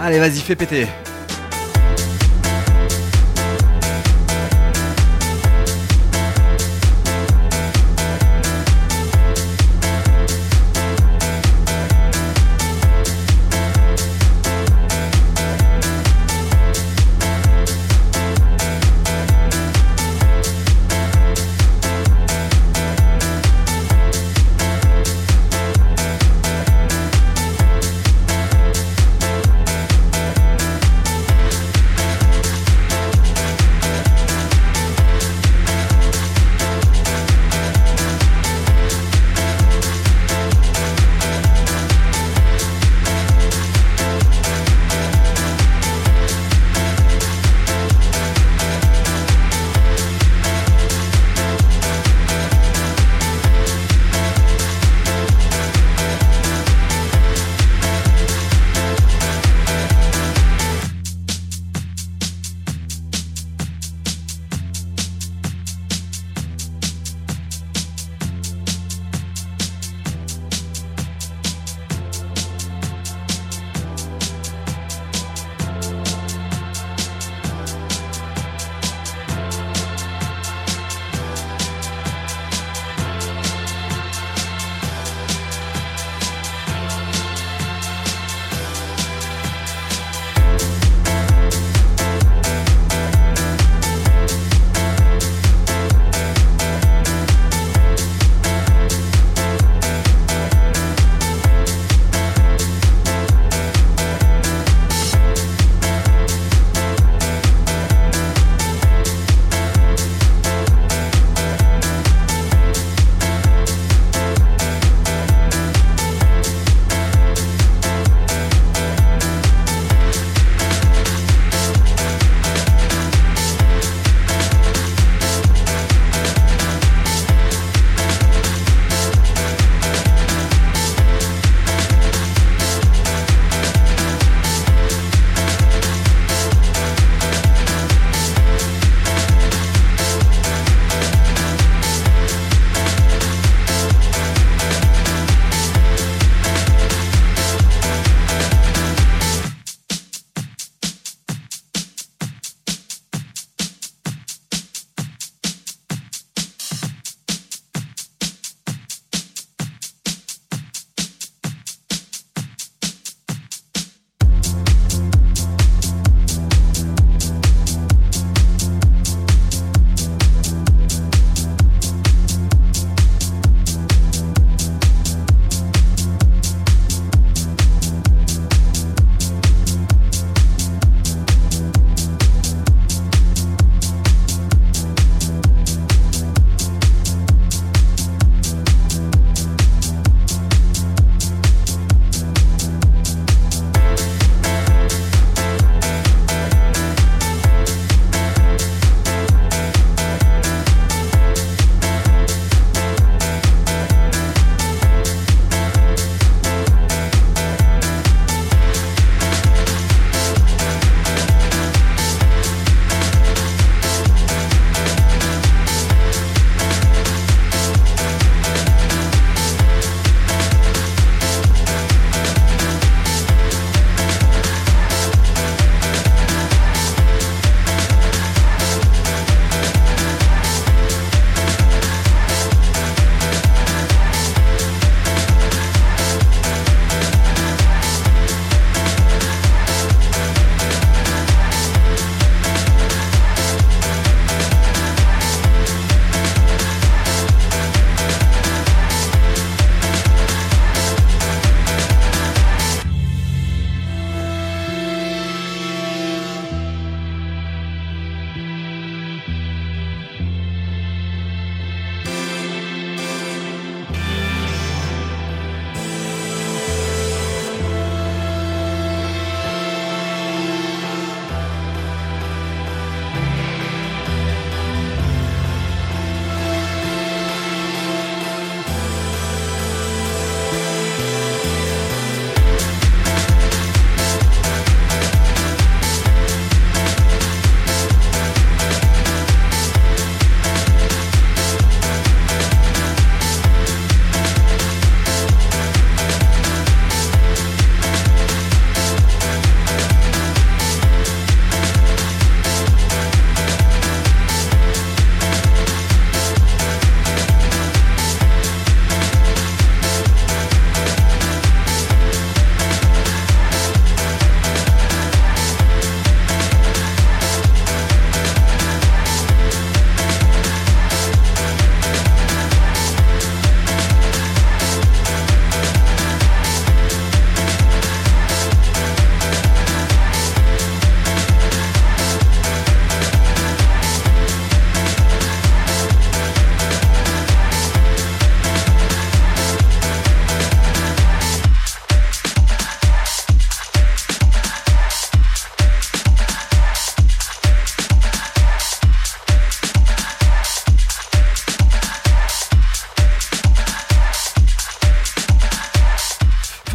Allez, vas-y, fais péter.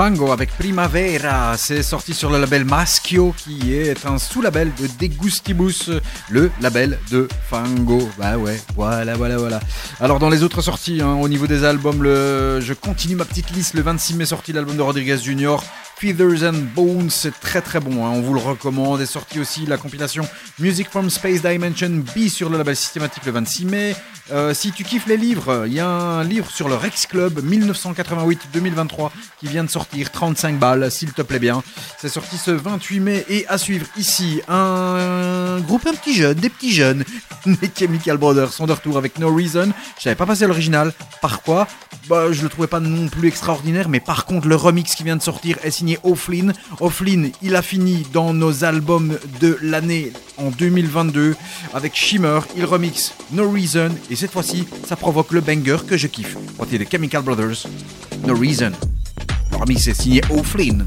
Fango avec Primavera, c'est sorti sur le label Maschio qui est un sous-label de Degustibus, le label de Fango. Bah ouais, voilà, voilà, voilà. Alors dans les autres sorties, hein, au niveau des albums, je continue ma petite liste. Le 26 mai sorti l'album de Rodriguez Jr. Feathers and Bones, c'est très très bon, hein, on vous le recommande. Est sorti aussi la compilation Music from Space Dimension B sur le label systématique le 26 mai. Euh, si tu kiffes les livres, il y a un livre sur le Rex Club 1988-2023 qui vient de sortir, 35 balles, s'il te plaît bien. C'est sorti ce 28 mai et à suivre ici un groupe un petit jeune, des petits jeunes, les Chemical Brothers sont de retour avec No Reason. Je savais pas passer l'original. Par quoi? Bah, je le trouvais pas non plus extraordinaire, mais par contre le remix qui vient de sortir est signé O'Flynn. O'Flynn, il a fini dans nos albums de l'année en 2022 avec Shimmer. Il remix No Reason et cette fois-ci, ça provoque le banger que je kiffe. Voici les Chemical Brothers, No Reason. Le remix est signé O'Flynn.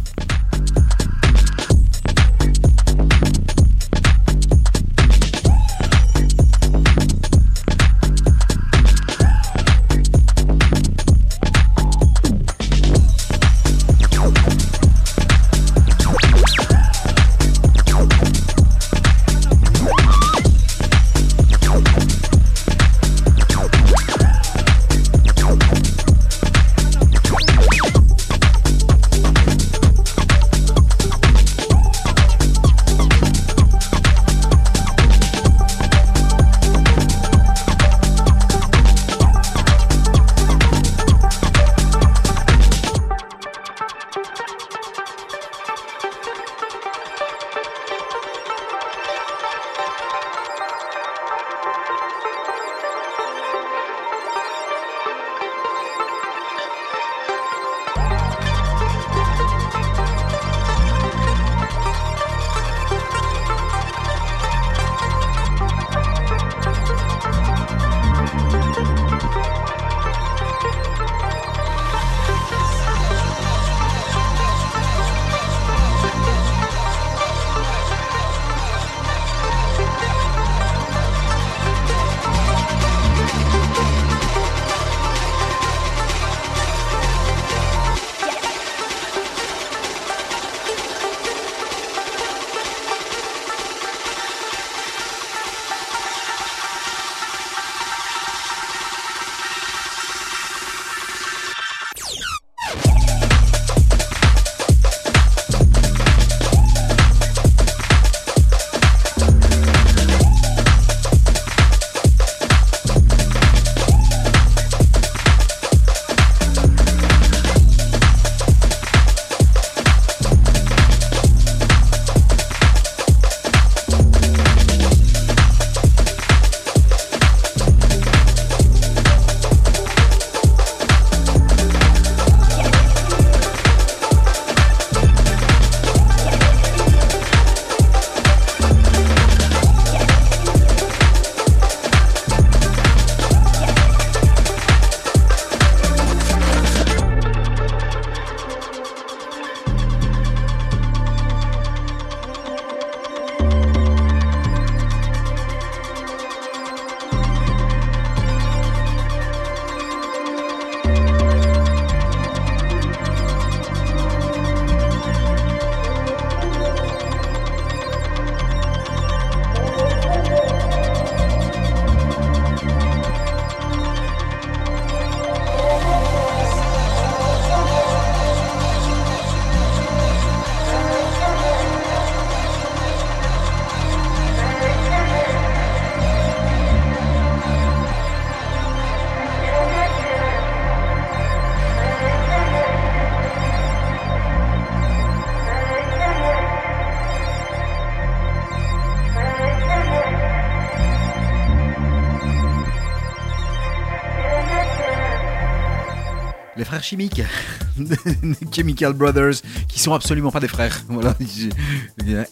Frères Chemical Brothers, qui sont absolument pas des frères. Voilà.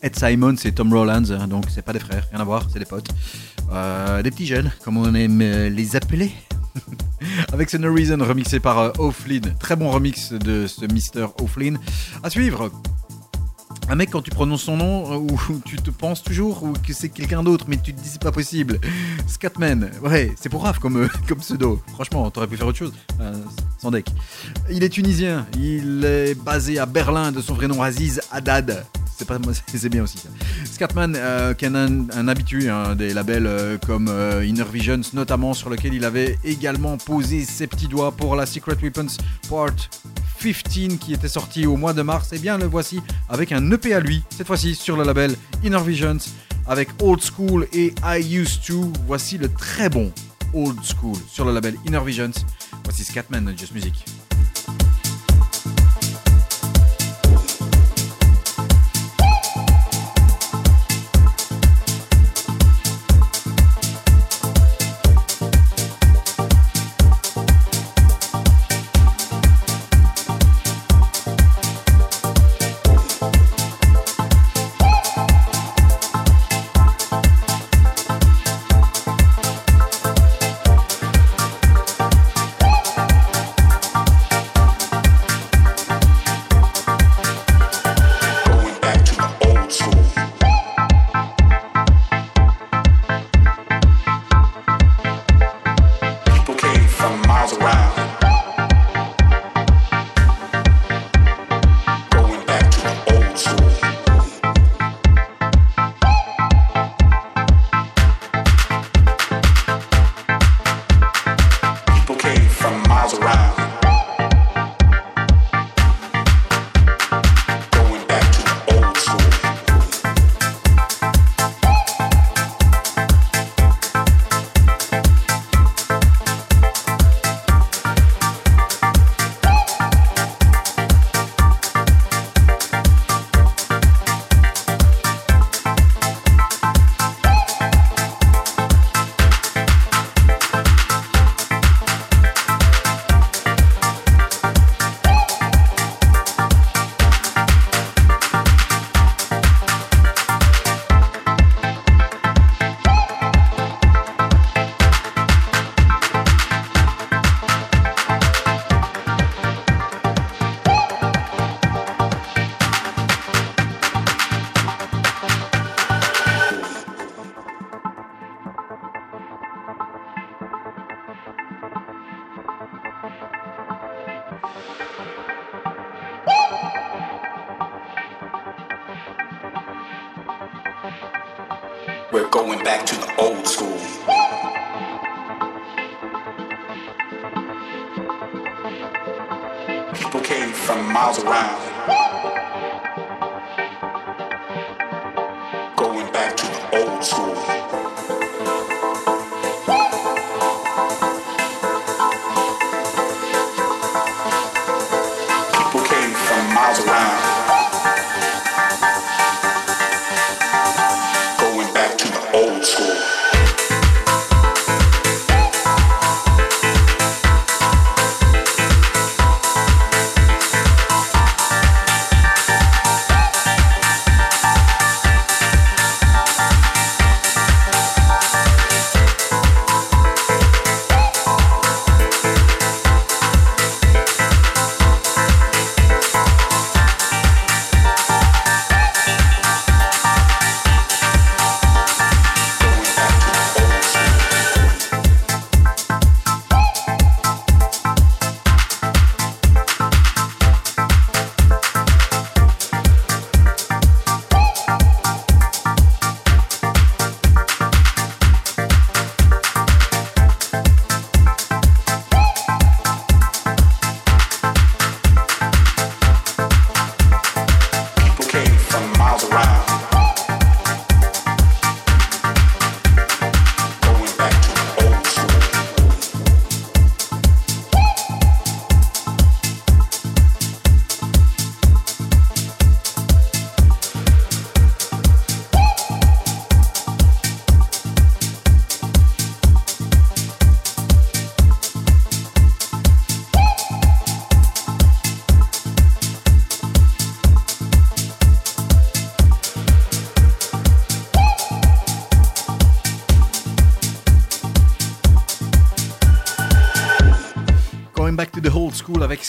Ed Simon, c'est Tom Rollins, hein, donc c'est pas des frères, rien à voir, c'est des potes. Euh, des petits jeunes, comme on aime euh, les appeler. Avec ce No Reason remixé par euh, O'Flynn. Très bon remix de ce Mr. O'Flynn. À suivre, Un mec, quand tu prononces son nom, ou tu te penses toujours ou que c'est quelqu'un d'autre, mais tu te dis c'est pas possible. Scatman, ouais, c'est pour Raph comme, euh, comme pseudo. Franchement, t'aurais pu faire autre chose. Euh, sans deck. Il est tunisien, il est basé à Berlin, de son vrai nom Aziz Haddad. C'est pas c'est bien aussi. ça. Scatman, euh, qui est un, un habitué hein, des labels euh, comme Inner Visions, notamment sur lequel il avait également posé ses petits doigts pour la Secret Weapons Part 15 qui était sorti au mois de mars. Et bien le voici avec un EP à lui, cette fois-ci sur le label Inner Visions, avec Old School et I Used To. Voici le très bon Old School sur le label Inner Visions. Voici Scatman Just Music.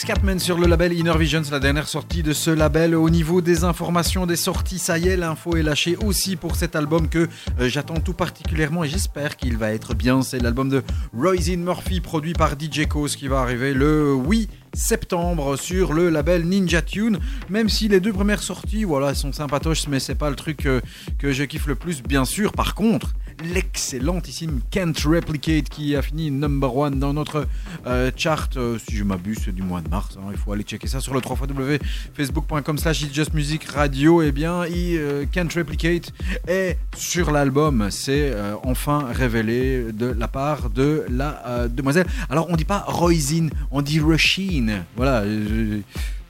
Scatman sur le label Inner Vision, c'est la dernière sortie de ce label. Au niveau des informations, des sorties, ça y est, l'info est lâchée aussi pour cet album que euh, j'attends tout particulièrement et j'espère qu'il va être bien. C'est l'album de Roisin Murphy produit par DJ Cause qui va arriver le 8 septembre sur le label Ninja Tune. Même si les deux premières sorties, voilà, sont sympatoches, mais c'est pas le truc euh, que je kiffe le plus, bien sûr. Par contre, l'excellentissime Can't Replicate qui a fini number one dans notre euh, chart, euh, si je m'abuse, du mois de mars. hein, il faut aller checker ça sur le www.facebook.com slash Just Radio. Et bien, il, euh, Can't Replicate est sur l'album. C'est enfin révélé de la part de la demoiselle. Alors, on dit pas Roisin, on dit Rushine. Voilà.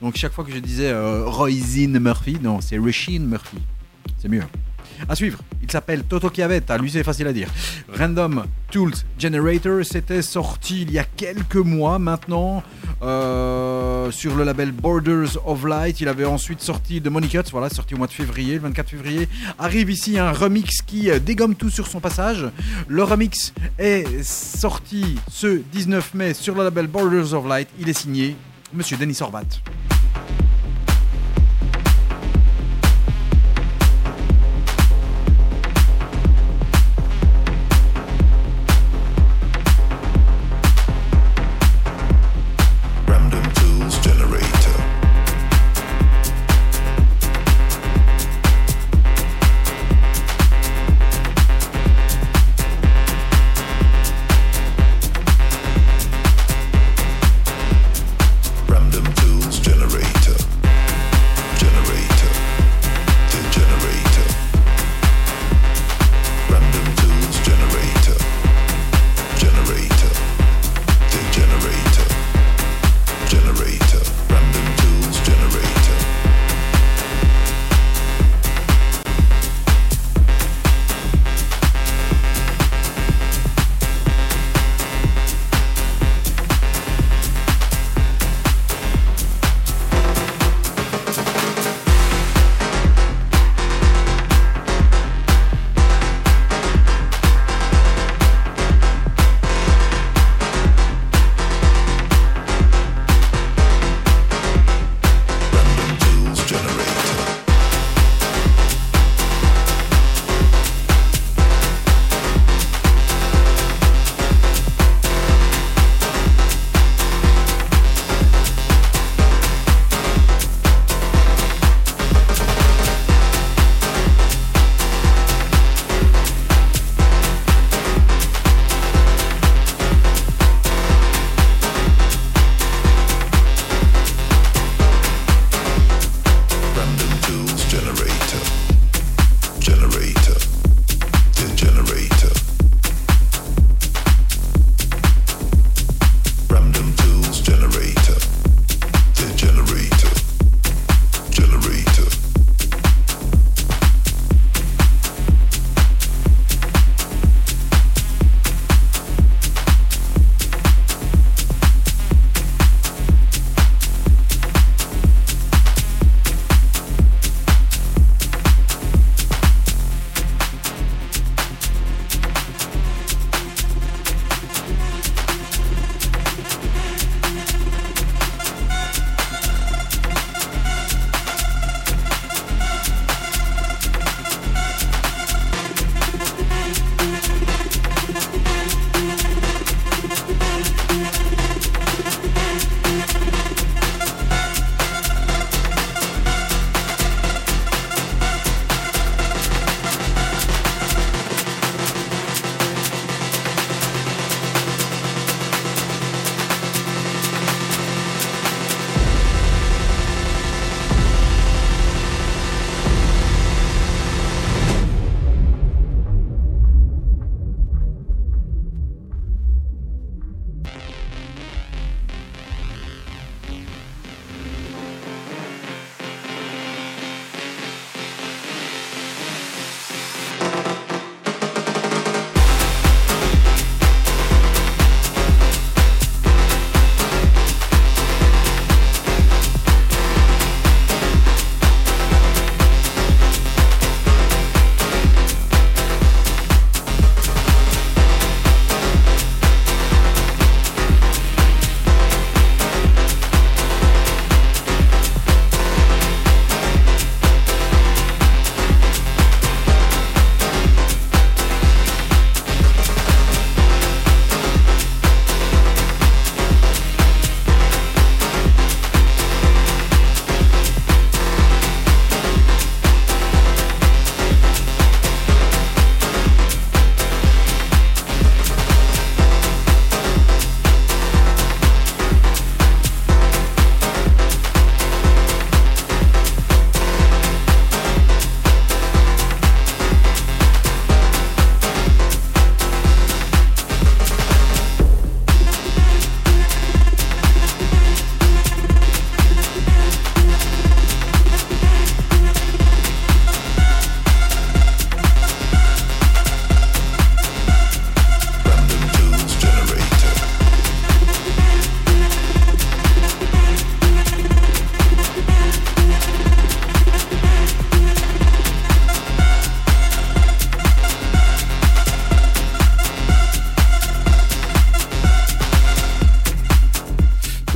donc, chaque fois que je disais Roisin Murphy, non, c'est Rushine Murphy. C'est mieux. À suivre, il s'appelle Toto Chiavetta, lui c'est facile à dire. Random Tools Generator, c'était sorti il y a quelques mois maintenant euh, sur le label Borders of Light. Il avait ensuite sorti The Money Cuts, voilà, sorti au mois de février, le 24 février. Arrive ici un remix qui euh, dégomme tout sur son passage. Le remix est sorti ce 19 mai sur le label Borders of Light. Il est signé Monsieur Denis Orbat.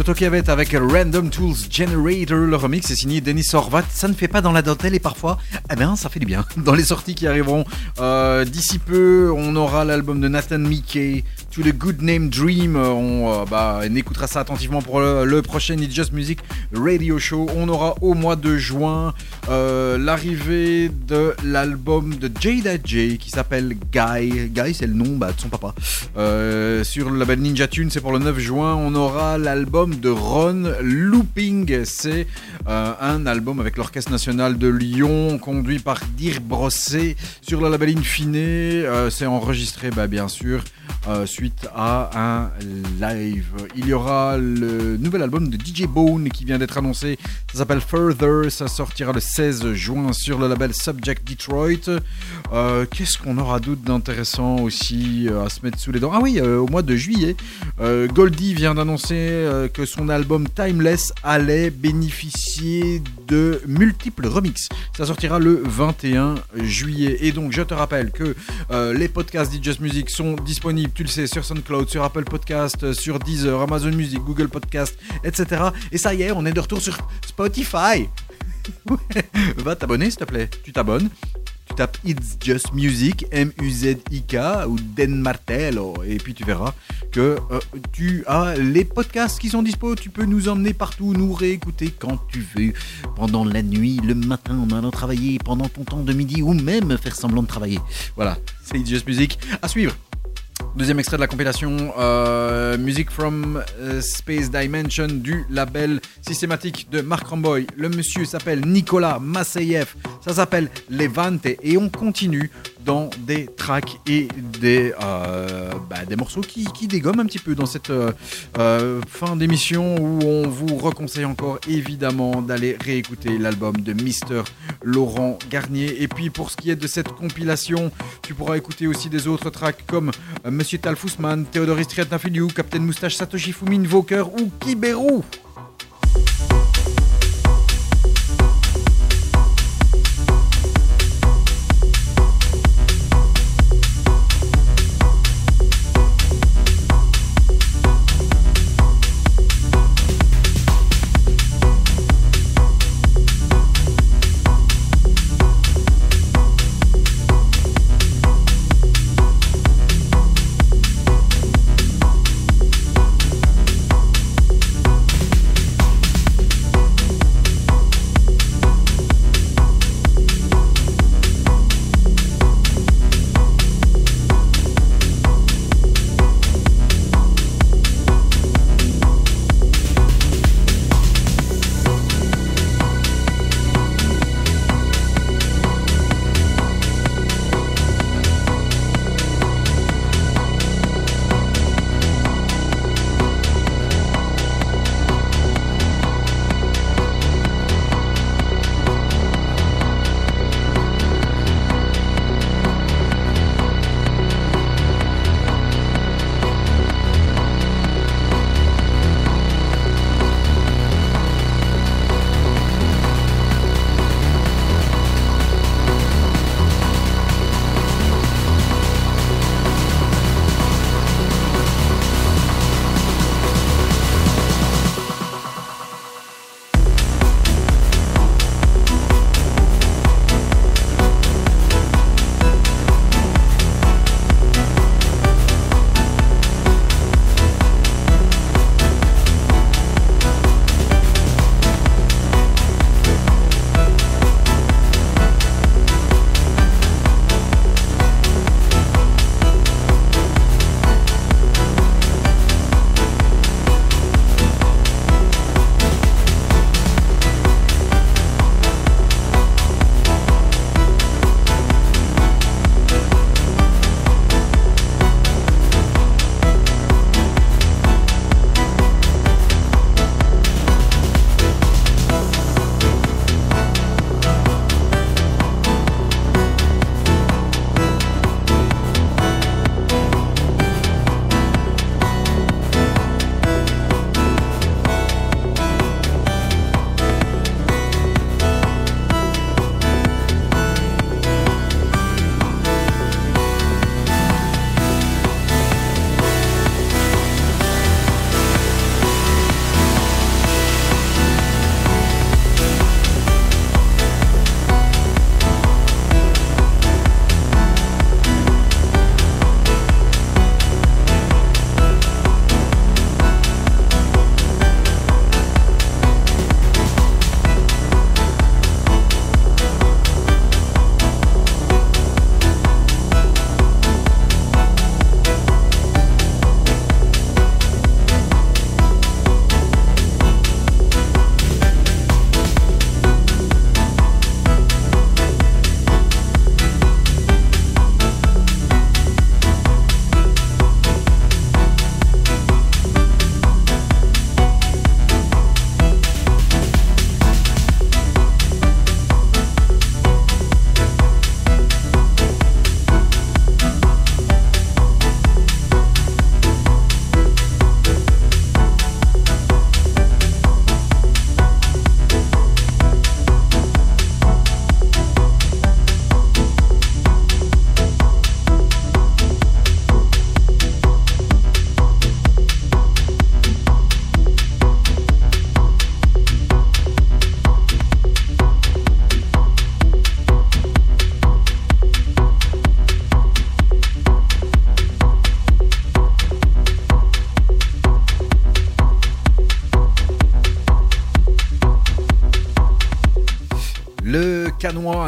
Avec Random Tools Generator. Le remix est signé Denis Horvat. Ça ne fait pas dans la dentelle et parfois, eh bien, ça fait du bien. Dans les sorties qui arriveront euh, d'ici peu, on aura l'album de Nathan Mickey, To the Good Name Dream. On, euh, bah, on écoutera ça attentivement pour le, le prochain It's Just Music Radio Show. On aura au mois de juin euh, l'arrivée de l'album de Jada J qui s'appelle Guy. Guy, c'est le nom bah, de son papa. Euh, sur le label Ninja Tune, c'est pour le 9 juin. On aura l'album de Ron Looping. C'est euh, un album avec l'Orchestre National de Lyon, conduit par Dir Brossé sur le label Infine. Euh, c'est enregistré, bah, bien sûr, suite à un live. Il y aura le nouvel album de DJ Bone qui vient d'être annoncé. Ça s'appelle Further. Ça sortira le 16 juin sur le label Subject Detroit. Euh, Qu'est-ce qu'on aura d'autre d'intéressant aussi euh, à se mettre sous les dents? Ah oui, euh, au mois de juillet, Goldie vient d'annoncer que son album Timeless allait bénéficier de multiples remixes. Ça sortira le 21 juillet. Et donc, je te rappelle que les podcasts Just Music sont disponibles, tu le sais, sur SoundCloud, sur Apple Podcast, sur Deezer, Amazon Music, Google Podcast, etc. Et ça y est, on est de retour sur Spotify. Va t'abonner, s'il te plaît. Tu t'abonnes. Tu tapes It's Just Music, M-U-Z-I-K ou Den Martello, et puis tu verras que euh, tu as les podcasts qui sont dispo. Tu peux nous emmener partout, nous réécouter quand tu veux, pendant la nuit, le matin, en allant travailler, pendant ton temps de midi, ou même faire semblant de travailler. Voilà, c'est It's Just Music. À suivre. Deuxième extrait de la compilation euh, Music from euh, Space Dimension du label systématique de Mark Ramboy. Le monsieur s'appelle Nicolas Masseyev. Ça s'appelle Levante et on continue dans des tracks et des, euh, bah, des morceaux qui, qui dégomment un petit peu dans cette euh, euh, fin d'émission où on vous reconseille encore évidemment d'aller réécouter l'album de Mister Laurent Garnier. Et puis pour ce qui est de cette compilation, tu pourras écouter aussi des autres tracks comme Monsieur Talfousman, Théodoris Triatnafiliou, Captain Moustache, Satoshi Fumin, Voker ou Kiberu.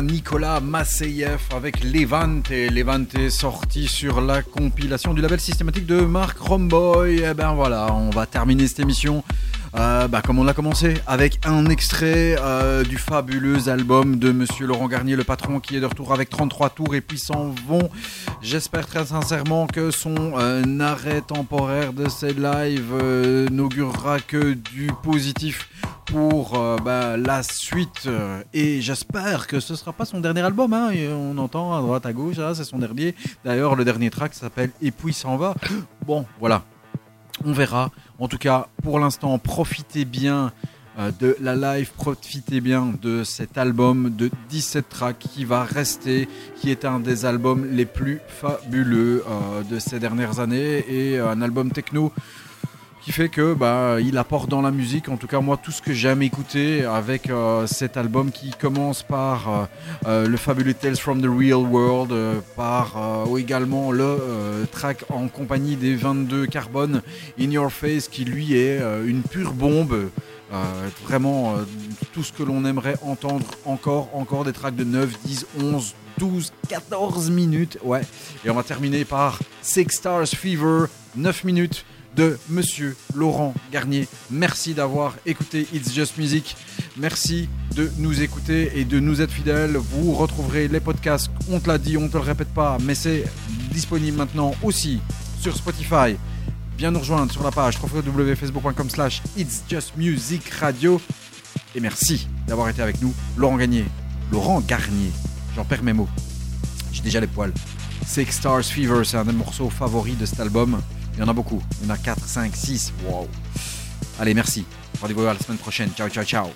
Nicolas Masseyev avec Levante. Levante sorti sur la compilation du label systématique de Marc Romboy. Et ben voilà, on va terminer cette émission euh, bah, comme on l'a commencé, avec un extrait euh, du fabuleux album de Monsieur Laurent Garnier, le patron, qui est de retour avec 33 tours et puis s'en vont. J'espère très sincèrement que son euh, arrêt temporaire de ces lives n'augurera que du positif pour euh, bah, la suite euh, et j'espère que ce sera pas son dernier album hein, et on entend à droite à gauche ah, c'est son dernier. D'ailleurs le dernier track s'appelle et puis s'en va bon voilà. On verra. En tout cas, pour l'instant, profitez bien euh, de la live, profitez bien de cet album de 17 tracks qui va rester, qui est un des albums les plus fabuleux de ces dernières années. Et un album techno fait que bah, il apporte dans la musique, en tout cas moi tout ce que j'aime écouter avec euh, cet album qui commence par euh, euh, le fabuleux Tales from the Real World, par euh, également le track en compagnie des 22 Carbone In Your Face qui lui est une pure bombe. Vraiment tout ce que l'on aimerait entendre encore, encore des tracks de 9, 10, 11, 12, 14 minutes. Ouais. Et on va terminer par Six Stars Fever, 9 minutes de Monsieur Laurent Garnier. Merci d'avoir écouté It's Just Music. Merci de nous écouter et de nous être fidèles. Vous retrouverez les podcasts, on te l'a dit, on te le répète pas, mais c'est disponible maintenant aussi sur Spotify. Viens nous rejoindre sur la page www.facebook.com slash It's Just Music Radio. Et merci d'avoir été avec nous. Laurent Garnier. Laurent Garnier. J'en perds mes mots. J'ai déjà les poils. Six Stars Fever, c'est un des morceaux favoris de cet album. Il y en a beaucoup. Il y en a 4, 5, 6. Wow. Allez, merci. Rendez-vous la semaine prochaine. Ciao, ciao, ciao.